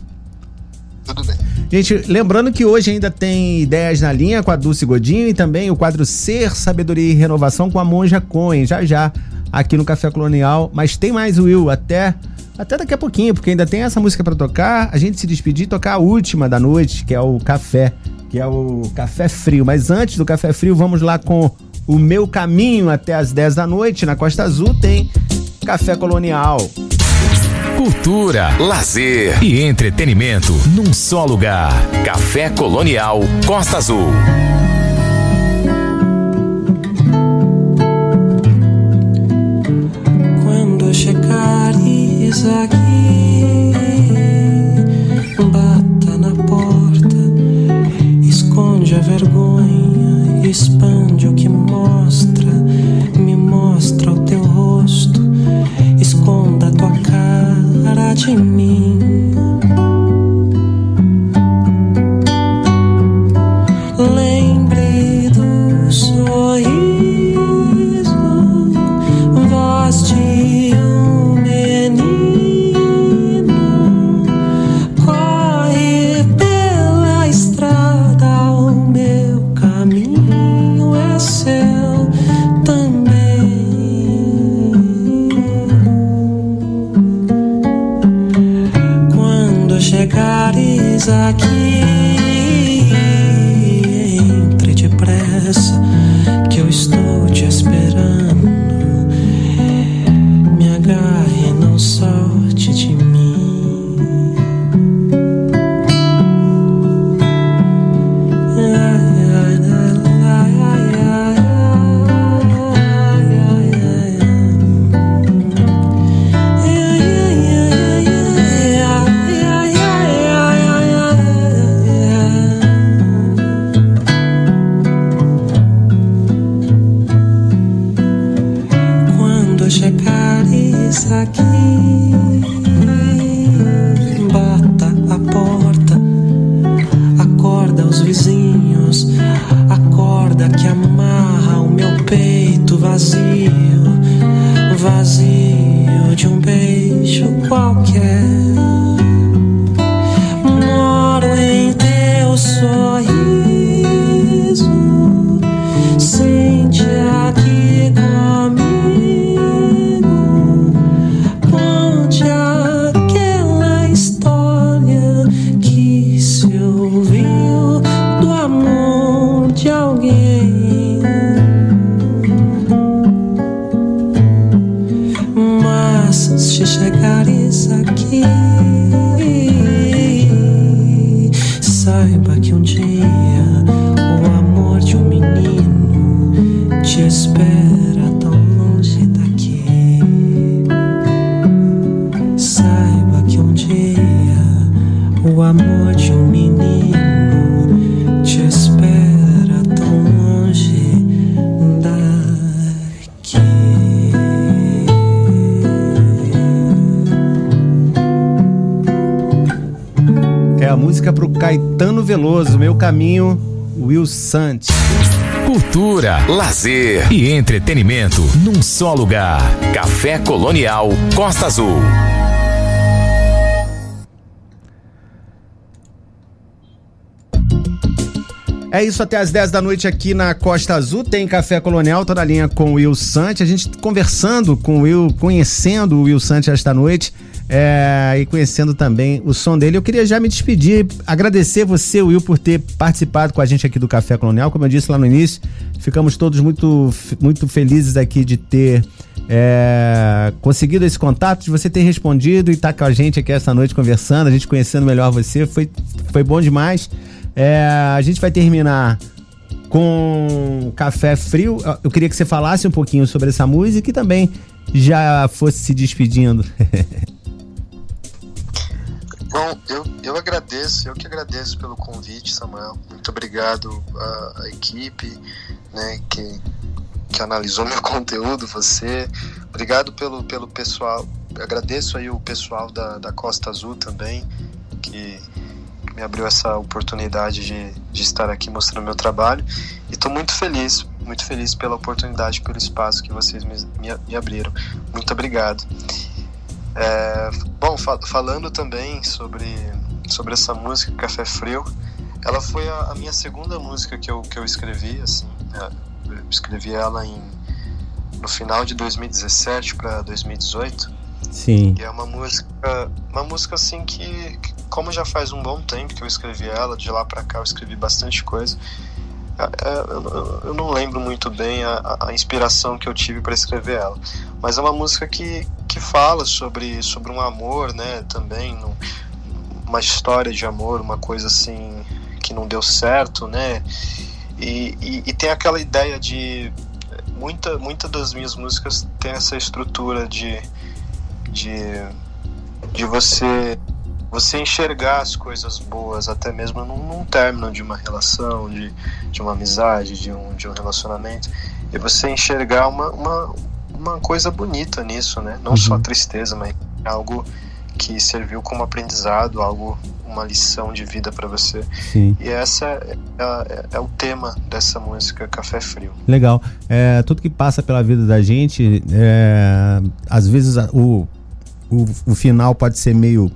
C: Tudo bem.
B: Gente, lembrando que hoje ainda tem ideias na linha com a Dulce Godinho e também o quadro Ser, Sabedoria e Renovação com a Monja Cohen, já já aqui no Café Colonial. Mas tem mais, Will, até até daqui a pouquinho, porque ainda tem essa música para tocar. A gente se despedir e tocar a última da noite, que é o café, que é o café frio. Mas antes do café frio, vamos lá com o meu caminho até as 10 da noite na Costa Azul tem café colonial.
A: Cultura, lazer e entretenimento num só lugar. Café Colonial Costa Azul.
D: Aqui, bata na porta, esconde a vergonha, expande o que mostra, me mostra o teu rosto, esconda a tua cara de mim.
B: Caminho, Will Santos.
A: Cultura, lazer e entretenimento num só lugar. Café Colonial Costa Azul.
B: É isso até as 10 da noite aqui na Costa Azul. Tem Café Colonial, toda a linha com o Will Santos. A gente conversando com o Will, conhecendo o Will Santos esta noite é, e conhecendo também o som dele. Eu queria já me despedir, agradecer você, Will, por ter participado com a gente aqui do Café Colonial. Como eu disse lá no início, ficamos todos muito, muito felizes aqui de ter é, conseguido esse contato, de você ter respondido e estar tá com a gente aqui essa noite conversando, a gente conhecendo melhor você. Foi, foi bom demais. É, a gente vai terminar com Café Frio. Eu queria que você falasse um pouquinho sobre essa música e também já fosse se despedindo.
C: Bom, eu, eu agradeço, eu que agradeço pelo convite, Samuel. Muito obrigado à, à equipe né, que, que analisou meu conteúdo, você. Obrigado pelo, pelo pessoal. Agradeço aí o pessoal da, da Costa Azul também, que me abriu essa oportunidade de, de estar aqui mostrando meu trabalho. E estou muito feliz, muito feliz pela oportunidade, pelo espaço que vocês me, me, me abriram. Muito obrigado. É, bom, falando também sobre, sobre essa música Café Frio, ela foi a, a, minha segunda música que eu, que eu escrevi, assim, é, eu escrevi ela em, no final de 2017 para 2018.
B: Sim.
C: E é uma música, uma música assim que, que, como já faz um bom tempo que eu escrevi ela, de lá para cá eu escrevi bastante coisa. É, é, eu não lembro muito bem a, a inspiração que eu tive para escrever ela, mas é uma música que, que fala sobre, sobre um amor, né? Também uma história de amor, uma coisa assim que não deu certo, né? E, e, e tem aquela ideia de muita muita das minhas músicas tem essa estrutura de de, de você você enxergar as coisas boas, até mesmo num, num término de uma relação, de, de uma amizade, de um, de um relacionamento, e você enxergar uma, uma, uma coisa bonita nisso, né? Não uhum. só tristeza, mas algo que serviu como aprendizado, algo uma lição de vida para você. Sim. E essa é, é, é, o tema dessa música Café Frio.
B: Legal. É, tudo que passa pela vida da gente, é, às vezes o, o, o final pode ser meio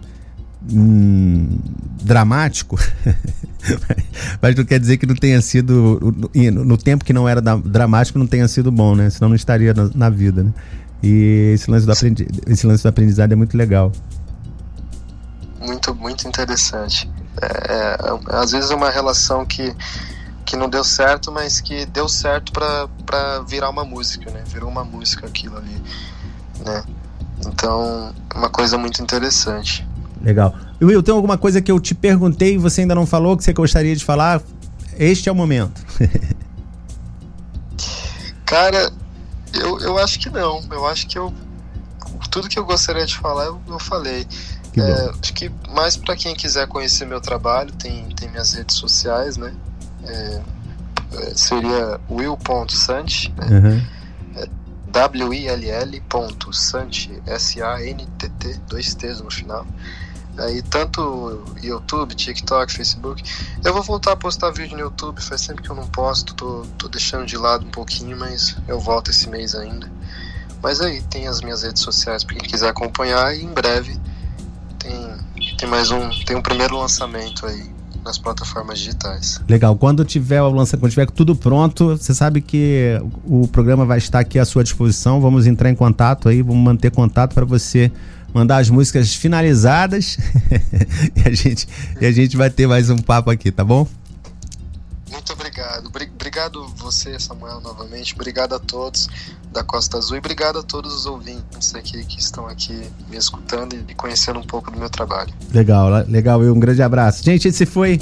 B: hum, dramático, mas não quer dizer que não tenha sido, no, tempo que não era dramático, não tenha sido bom, né? Senão não estaria na, na vida, né? E esse lance, do aprendi, esse lance do aprendizado é muito legal.
C: Muito, muito interessante. É, é, às vezes é uma relação que, que não deu certo, mas que deu certo para virar uma música, né? Virou uma música aquilo ali, né? Então, é uma coisa muito interessante.
B: Legal. Will, tem alguma coisa que eu te perguntei e você ainda não falou que você gostaria de falar? Este é o momento.
C: Cara, eu, eu acho que não. Eu acho que eu. Tudo que eu gostaria de falar, eu, eu falei. Que é, acho que mais para quem quiser conhecer meu trabalho, tem, tem minhas redes sociais, né? É, é seria will.sant, né? Uhum. É, W-I-L-L.sant, S-A-N-T-T, dois T's no final. Aí tanto YouTube, TikTok, Facebook. Eu vou voltar a postar vídeo no YouTube, faz tempo que eu não posto, tô, tô deixando de lado um pouquinho, mas eu volto esse mês ainda. Mas aí tem as minhas redes sociais para quem quiser acompanhar e em breve tem, tem mais um, tem um primeiro lançamento aí nas plataformas digitais.
B: Legal. Quando tiver o lançamento, quando tiver tudo pronto, você sabe que o programa vai estar aqui à sua disposição. Vamos entrar em contato aí, vamos manter contato para você mandar as músicas finalizadas e, a gente, e a gente vai ter mais um papo aqui, tá bom?
C: Muito obrigado. Obrigado você, Samuel, novamente. Obrigado a todos da Costa Azul e obrigado a todos os ouvintes aqui que estão aqui me escutando e conhecendo um pouco do meu trabalho.
B: Legal, legal. Um grande abraço. Gente, esse foi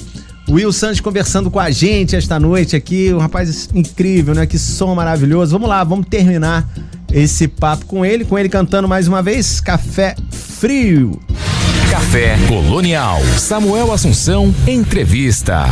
B: o Will Santos conversando com a gente esta noite aqui. Um rapaz incrível, né? Que som maravilhoso. Vamos lá, vamos terminar esse papo com ele, com ele cantando mais uma vez Café Frio.
A: Café Colonial. Samuel Assunção, entrevista.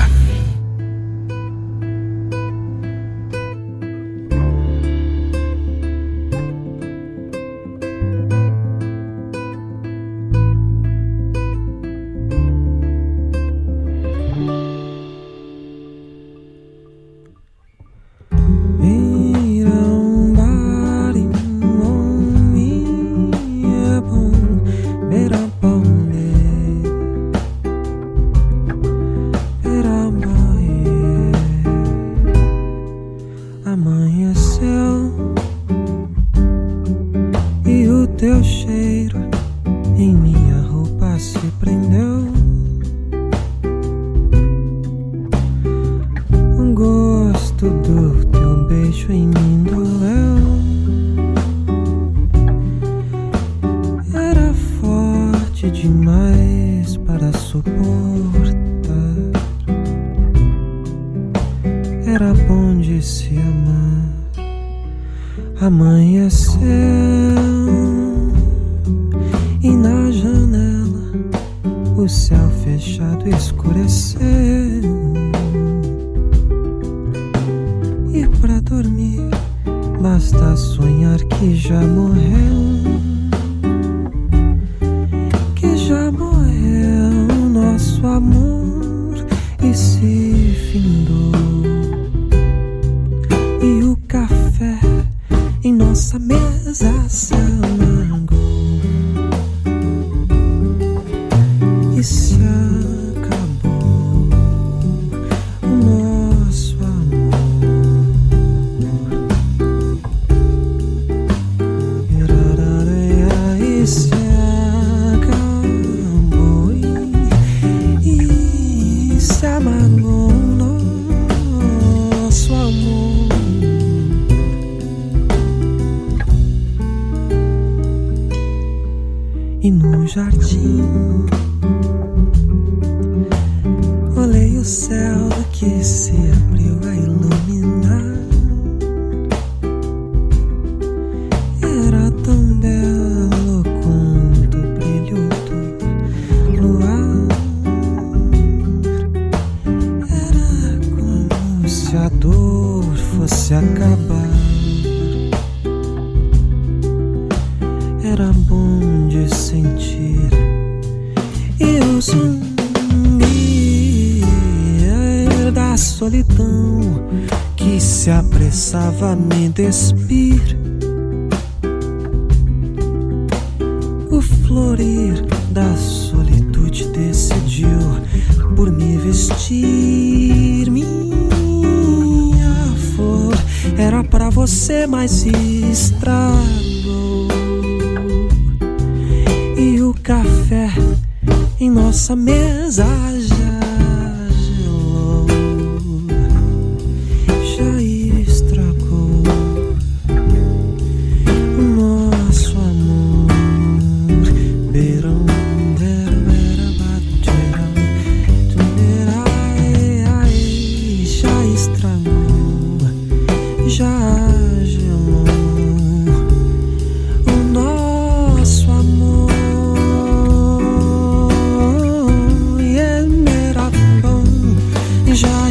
D: Apressava a despir. O florir da solitude decidiu por me vestir. Minha flor era para você, mas estragou.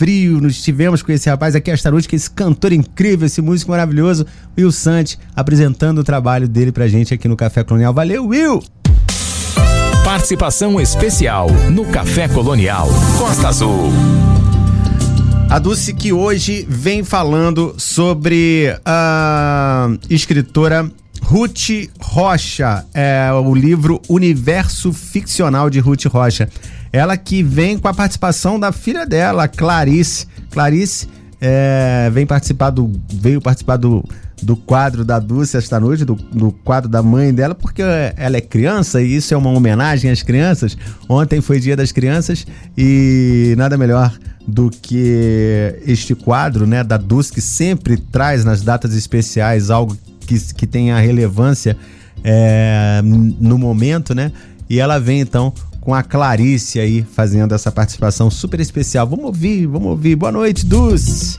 B: Frio. Nos tivemos com esse rapaz aqui esta noite, que é esse cantor incrível, esse músico maravilhoso, Will Sante, apresentando o trabalho dele pra gente aqui no Café Colonial. Valeu, Will!
A: Participação especial no Café Colonial Costa Azul.
B: A Dulce que hoje vem falando sobre a escritora Ruth Rocha, é o livro Universo Ficcional de Ruth Rocha. Ela que vem com a participação da filha dela, Clarice. Clarice é, vem participar do, veio participar do, do quadro da Dulce esta noite, do, do quadro da mãe dela, porque ela é criança e isso é uma homenagem às crianças. Ontem foi dia das crianças e nada melhor do que este quadro, né, da Dulce que sempre traz nas datas especiais algo que, que tenha relevância é, no momento, né? E ela vem então com a Clarice aí fazendo essa participação super especial. Vamos ouvir, vamos ouvir. Boa noite, Dulce.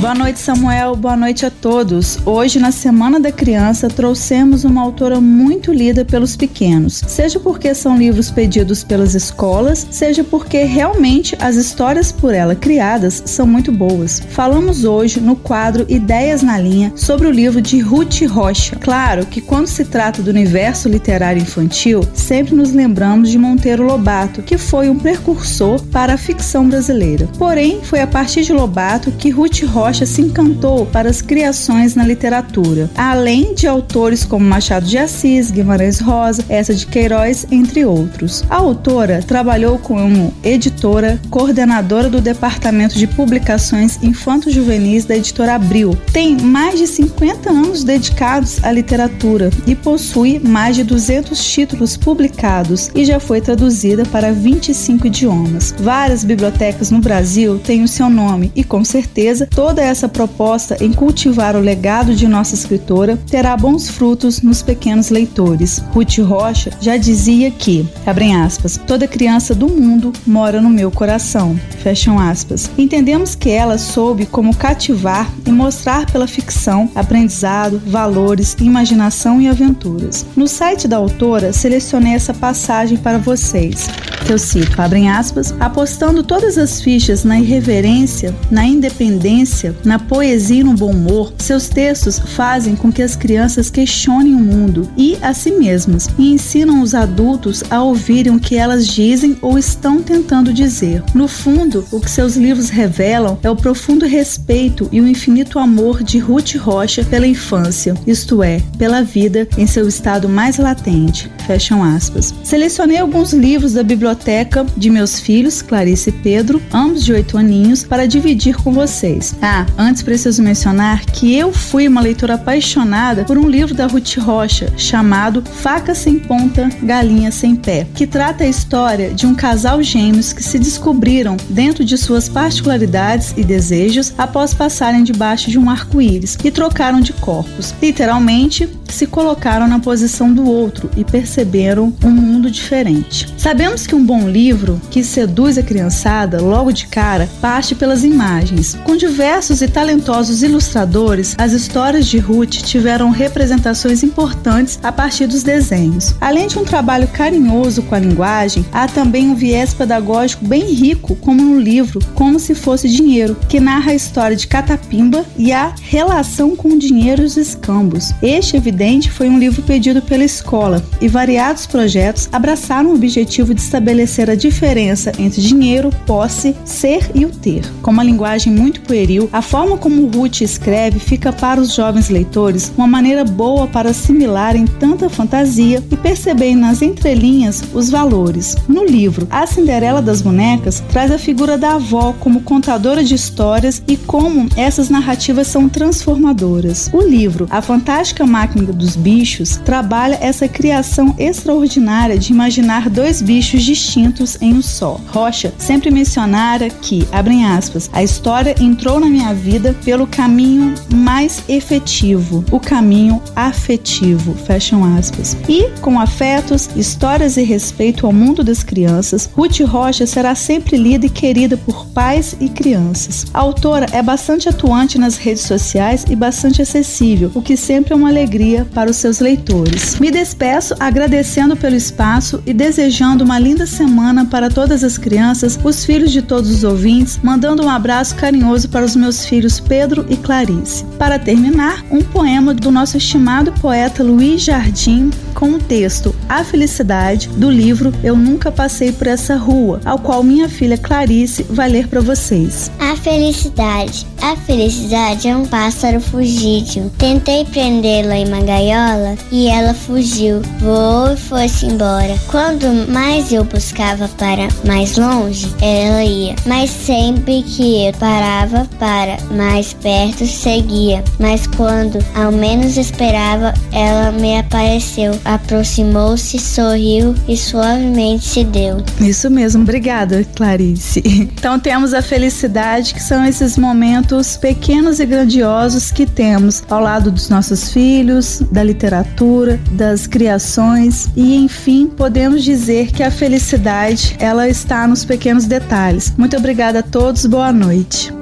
E: Boa noite, Samuel. Boa noite a todos. Hoje, na Semana da Criança, trouxemos uma autora muito lida pelos pequenos, seja porque são livros pedidos pelas escolas, seja porque realmente as histórias por ela criadas são muito boas. Falamos hoje no quadro Ideias na Linha sobre o livro de Ruth Rocha. Claro que quando se trata do universo literário infantil, sempre nos lembramos de Monteiro Lobato, que foi um precursor para a ficção brasileira. Porém, foi a partir de Lobato que Ruth Rocha Rocha se encantou para as criações na literatura, além de autores como Machado de Assis, Guimarães Rosa, Essa de Queiroz, entre outros. A autora trabalhou como editora, coordenadora do Departamento de Publicações Infanto-Juvenis da editora Abril. Tem mais de 50 anos dedicados à literatura e possui mais de 200 títulos publicados e já foi traduzida para 25 idiomas. Várias bibliotecas no Brasil têm o seu nome e, com certeza, toda essa proposta em cultivar o legado de nossa escritora terá bons frutos nos pequenos leitores. Ruth Rocha já dizia que, abrem aspas, toda criança do mundo mora no meu coração, fecham aspas. Entendemos que ela soube como cativar e mostrar pela ficção aprendizado, valores, imaginação e aventuras. No site da autora, selecionei essa passagem para vocês, eu cito, abrem aspas, apostando todas as fichas na irreverência, na independência, na poesia e no bom humor, seus textos fazem com que as crianças questionem o mundo e a si mesmas e ensinam os adultos a ouvirem o que elas dizem ou estão tentando dizer. No fundo, o que seus livros revelam é o profundo respeito e o infinito amor de Ruth Rocha pela infância, isto é, pela vida em seu estado mais latente. Fecham aspas. Selecionei alguns livros da biblioteca de meus filhos, Clarice e Pedro, ambos de oito aninhos, para dividir com vocês. Antes preciso mencionar que eu fui uma leitora apaixonada por um livro da Ruth Rocha chamado Faca Sem Ponta, Galinha Sem Pé, que trata a história de um casal gêmeos que se descobriram dentro de suas particularidades e desejos após passarem debaixo de um arco-íris e trocaram de corpos. Literalmente, se colocaram na posição do outro e perceberam um mundo diferente. Sabemos que um bom livro que seduz a criançada logo de cara parte pelas imagens. Com diversos e talentosos ilustradores, as histórias de Ruth tiveram representações importantes a partir dos desenhos. Além de um trabalho carinhoso com a linguagem, há também um viés pedagógico bem rico, como no livro Como se fosse dinheiro, que narra a história de Catapimba e a relação com o dinheiro e os escambos. Este evidente foi um livro pedido pela escola e variados projetos abraçaram o objetivo de estabelecer a diferença entre dinheiro, posse, ser e o ter. Com uma linguagem muito pueril, a forma como Ruth escreve fica para os jovens leitores uma maneira boa para assimilarem tanta fantasia e perceberem nas entrelinhas os valores. No livro A Cinderela das Bonecas traz a figura da avó como contadora de histórias e como essas narrativas são transformadoras. O livro A Fantástica Máquina dos Bichos trabalha essa criação extraordinária de imaginar dois bichos distintos em um só. Rocha sempre mencionara que, abrem aspas, a história entrou na minha vida pelo caminho mais efetivo, o caminho afetivo, fecham aspas. E, com afetos, histórias e respeito ao mundo das crianças, Ruth Rocha será sempre lida e querida por pais e crianças. A autora é bastante atuante nas redes sociais e bastante acessível, o que sempre é uma alegria para os seus leitores. Me despeço agradecendo pelo espaço e desejando uma linda semana para todas as crianças, os filhos de todos os ouvintes, mandando um abraço carinhoso para os meus filhos Pedro e Clarice. Para terminar, um poema do nosso estimado poeta Luiz Jardim com o texto A Felicidade do livro Eu Nunca Passei por Essa Rua, ao qual minha filha Clarice vai ler para vocês.
F: A felicidade. A felicidade é um pássaro fugitivo. Tentei prendê-la em uma gaiola e ela fugiu, voou e foi-se embora. Quando mais eu buscava para mais longe, ela ia. Mas sempre que eu parava para mais perto, seguia. Mas quando ao menos esperava, ela me apareceu, aproximou-se, sorriu e suavemente se deu.
E: Isso mesmo, obrigada, Clarice. Então temos a felicidade, que são esses momentos pequenos e grandiosos que temos ao lado dos nossos filhos, da literatura, das criações e enfim, podemos dizer que a felicidade, ela está nos pequenos detalhes. Muito obrigada a todos, boa noite.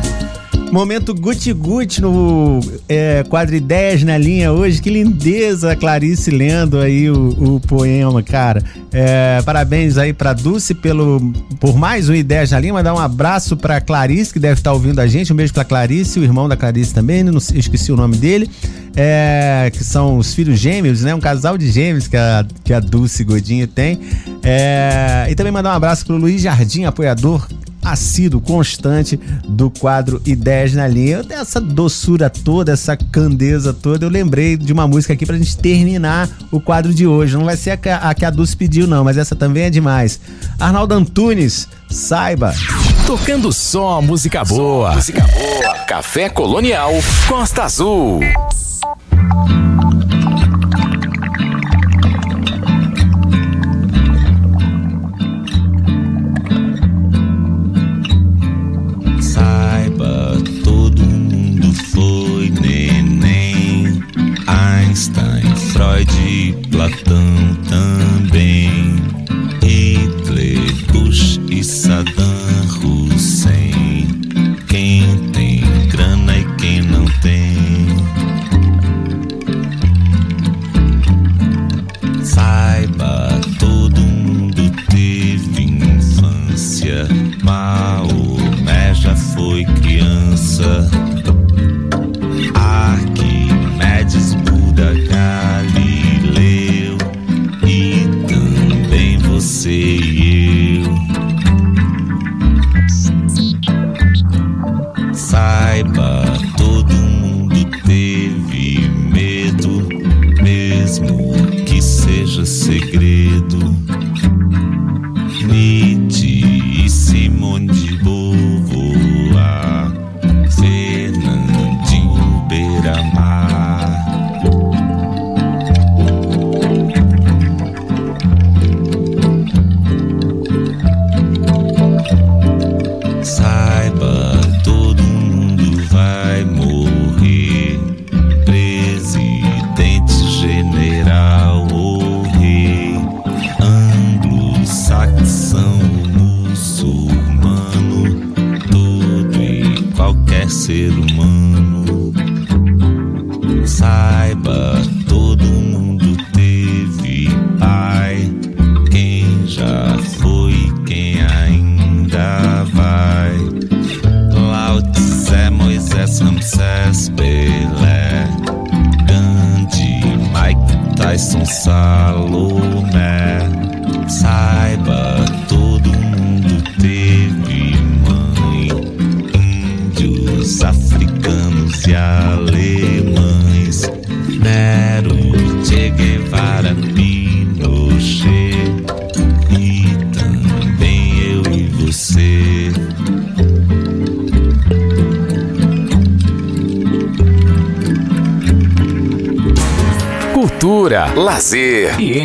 B: Momento Guti Guti no é, quadro Ideias na linha hoje. Que lindeza, Clarice lendo aí o, o poema, cara. É, parabéns aí pra Dulce pelo, por mais um Ideias na linha. Mandar um abraço pra Clarice, que deve estar ouvindo a gente. Um beijo pra Clarice, o irmão da Clarice também, não esqueci o nome dele. É, que são os filhos gêmeos, né? Um casal de gêmeos que a, que a Dulce Godinho tem. É, e também mandar um abraço pro Luiz Jardim, apoiador assíduo, constante do quadro Ideias na Linha. Essa doçura toda, essa candeza toda, eu lembrei de uma música aqui pra gente terminar o quadro de hoje. Não vai ser a que a, a, que a Dulce pediu, não, mas essa também é demais. Arnaldo Antunes, saiba.
A: Tocando só música boa. Só música boa. Café Colonial Costa Azul.
G: Freud, Platão também, Hitler, Bush e Saddam Hussein. Quem tem grana e quem não tem. Saiba, todo mundo teve infância. Maomé já foi criança.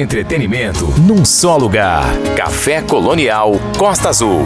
A: Entretenimento num só lugar. Café Colonial Costa Azul.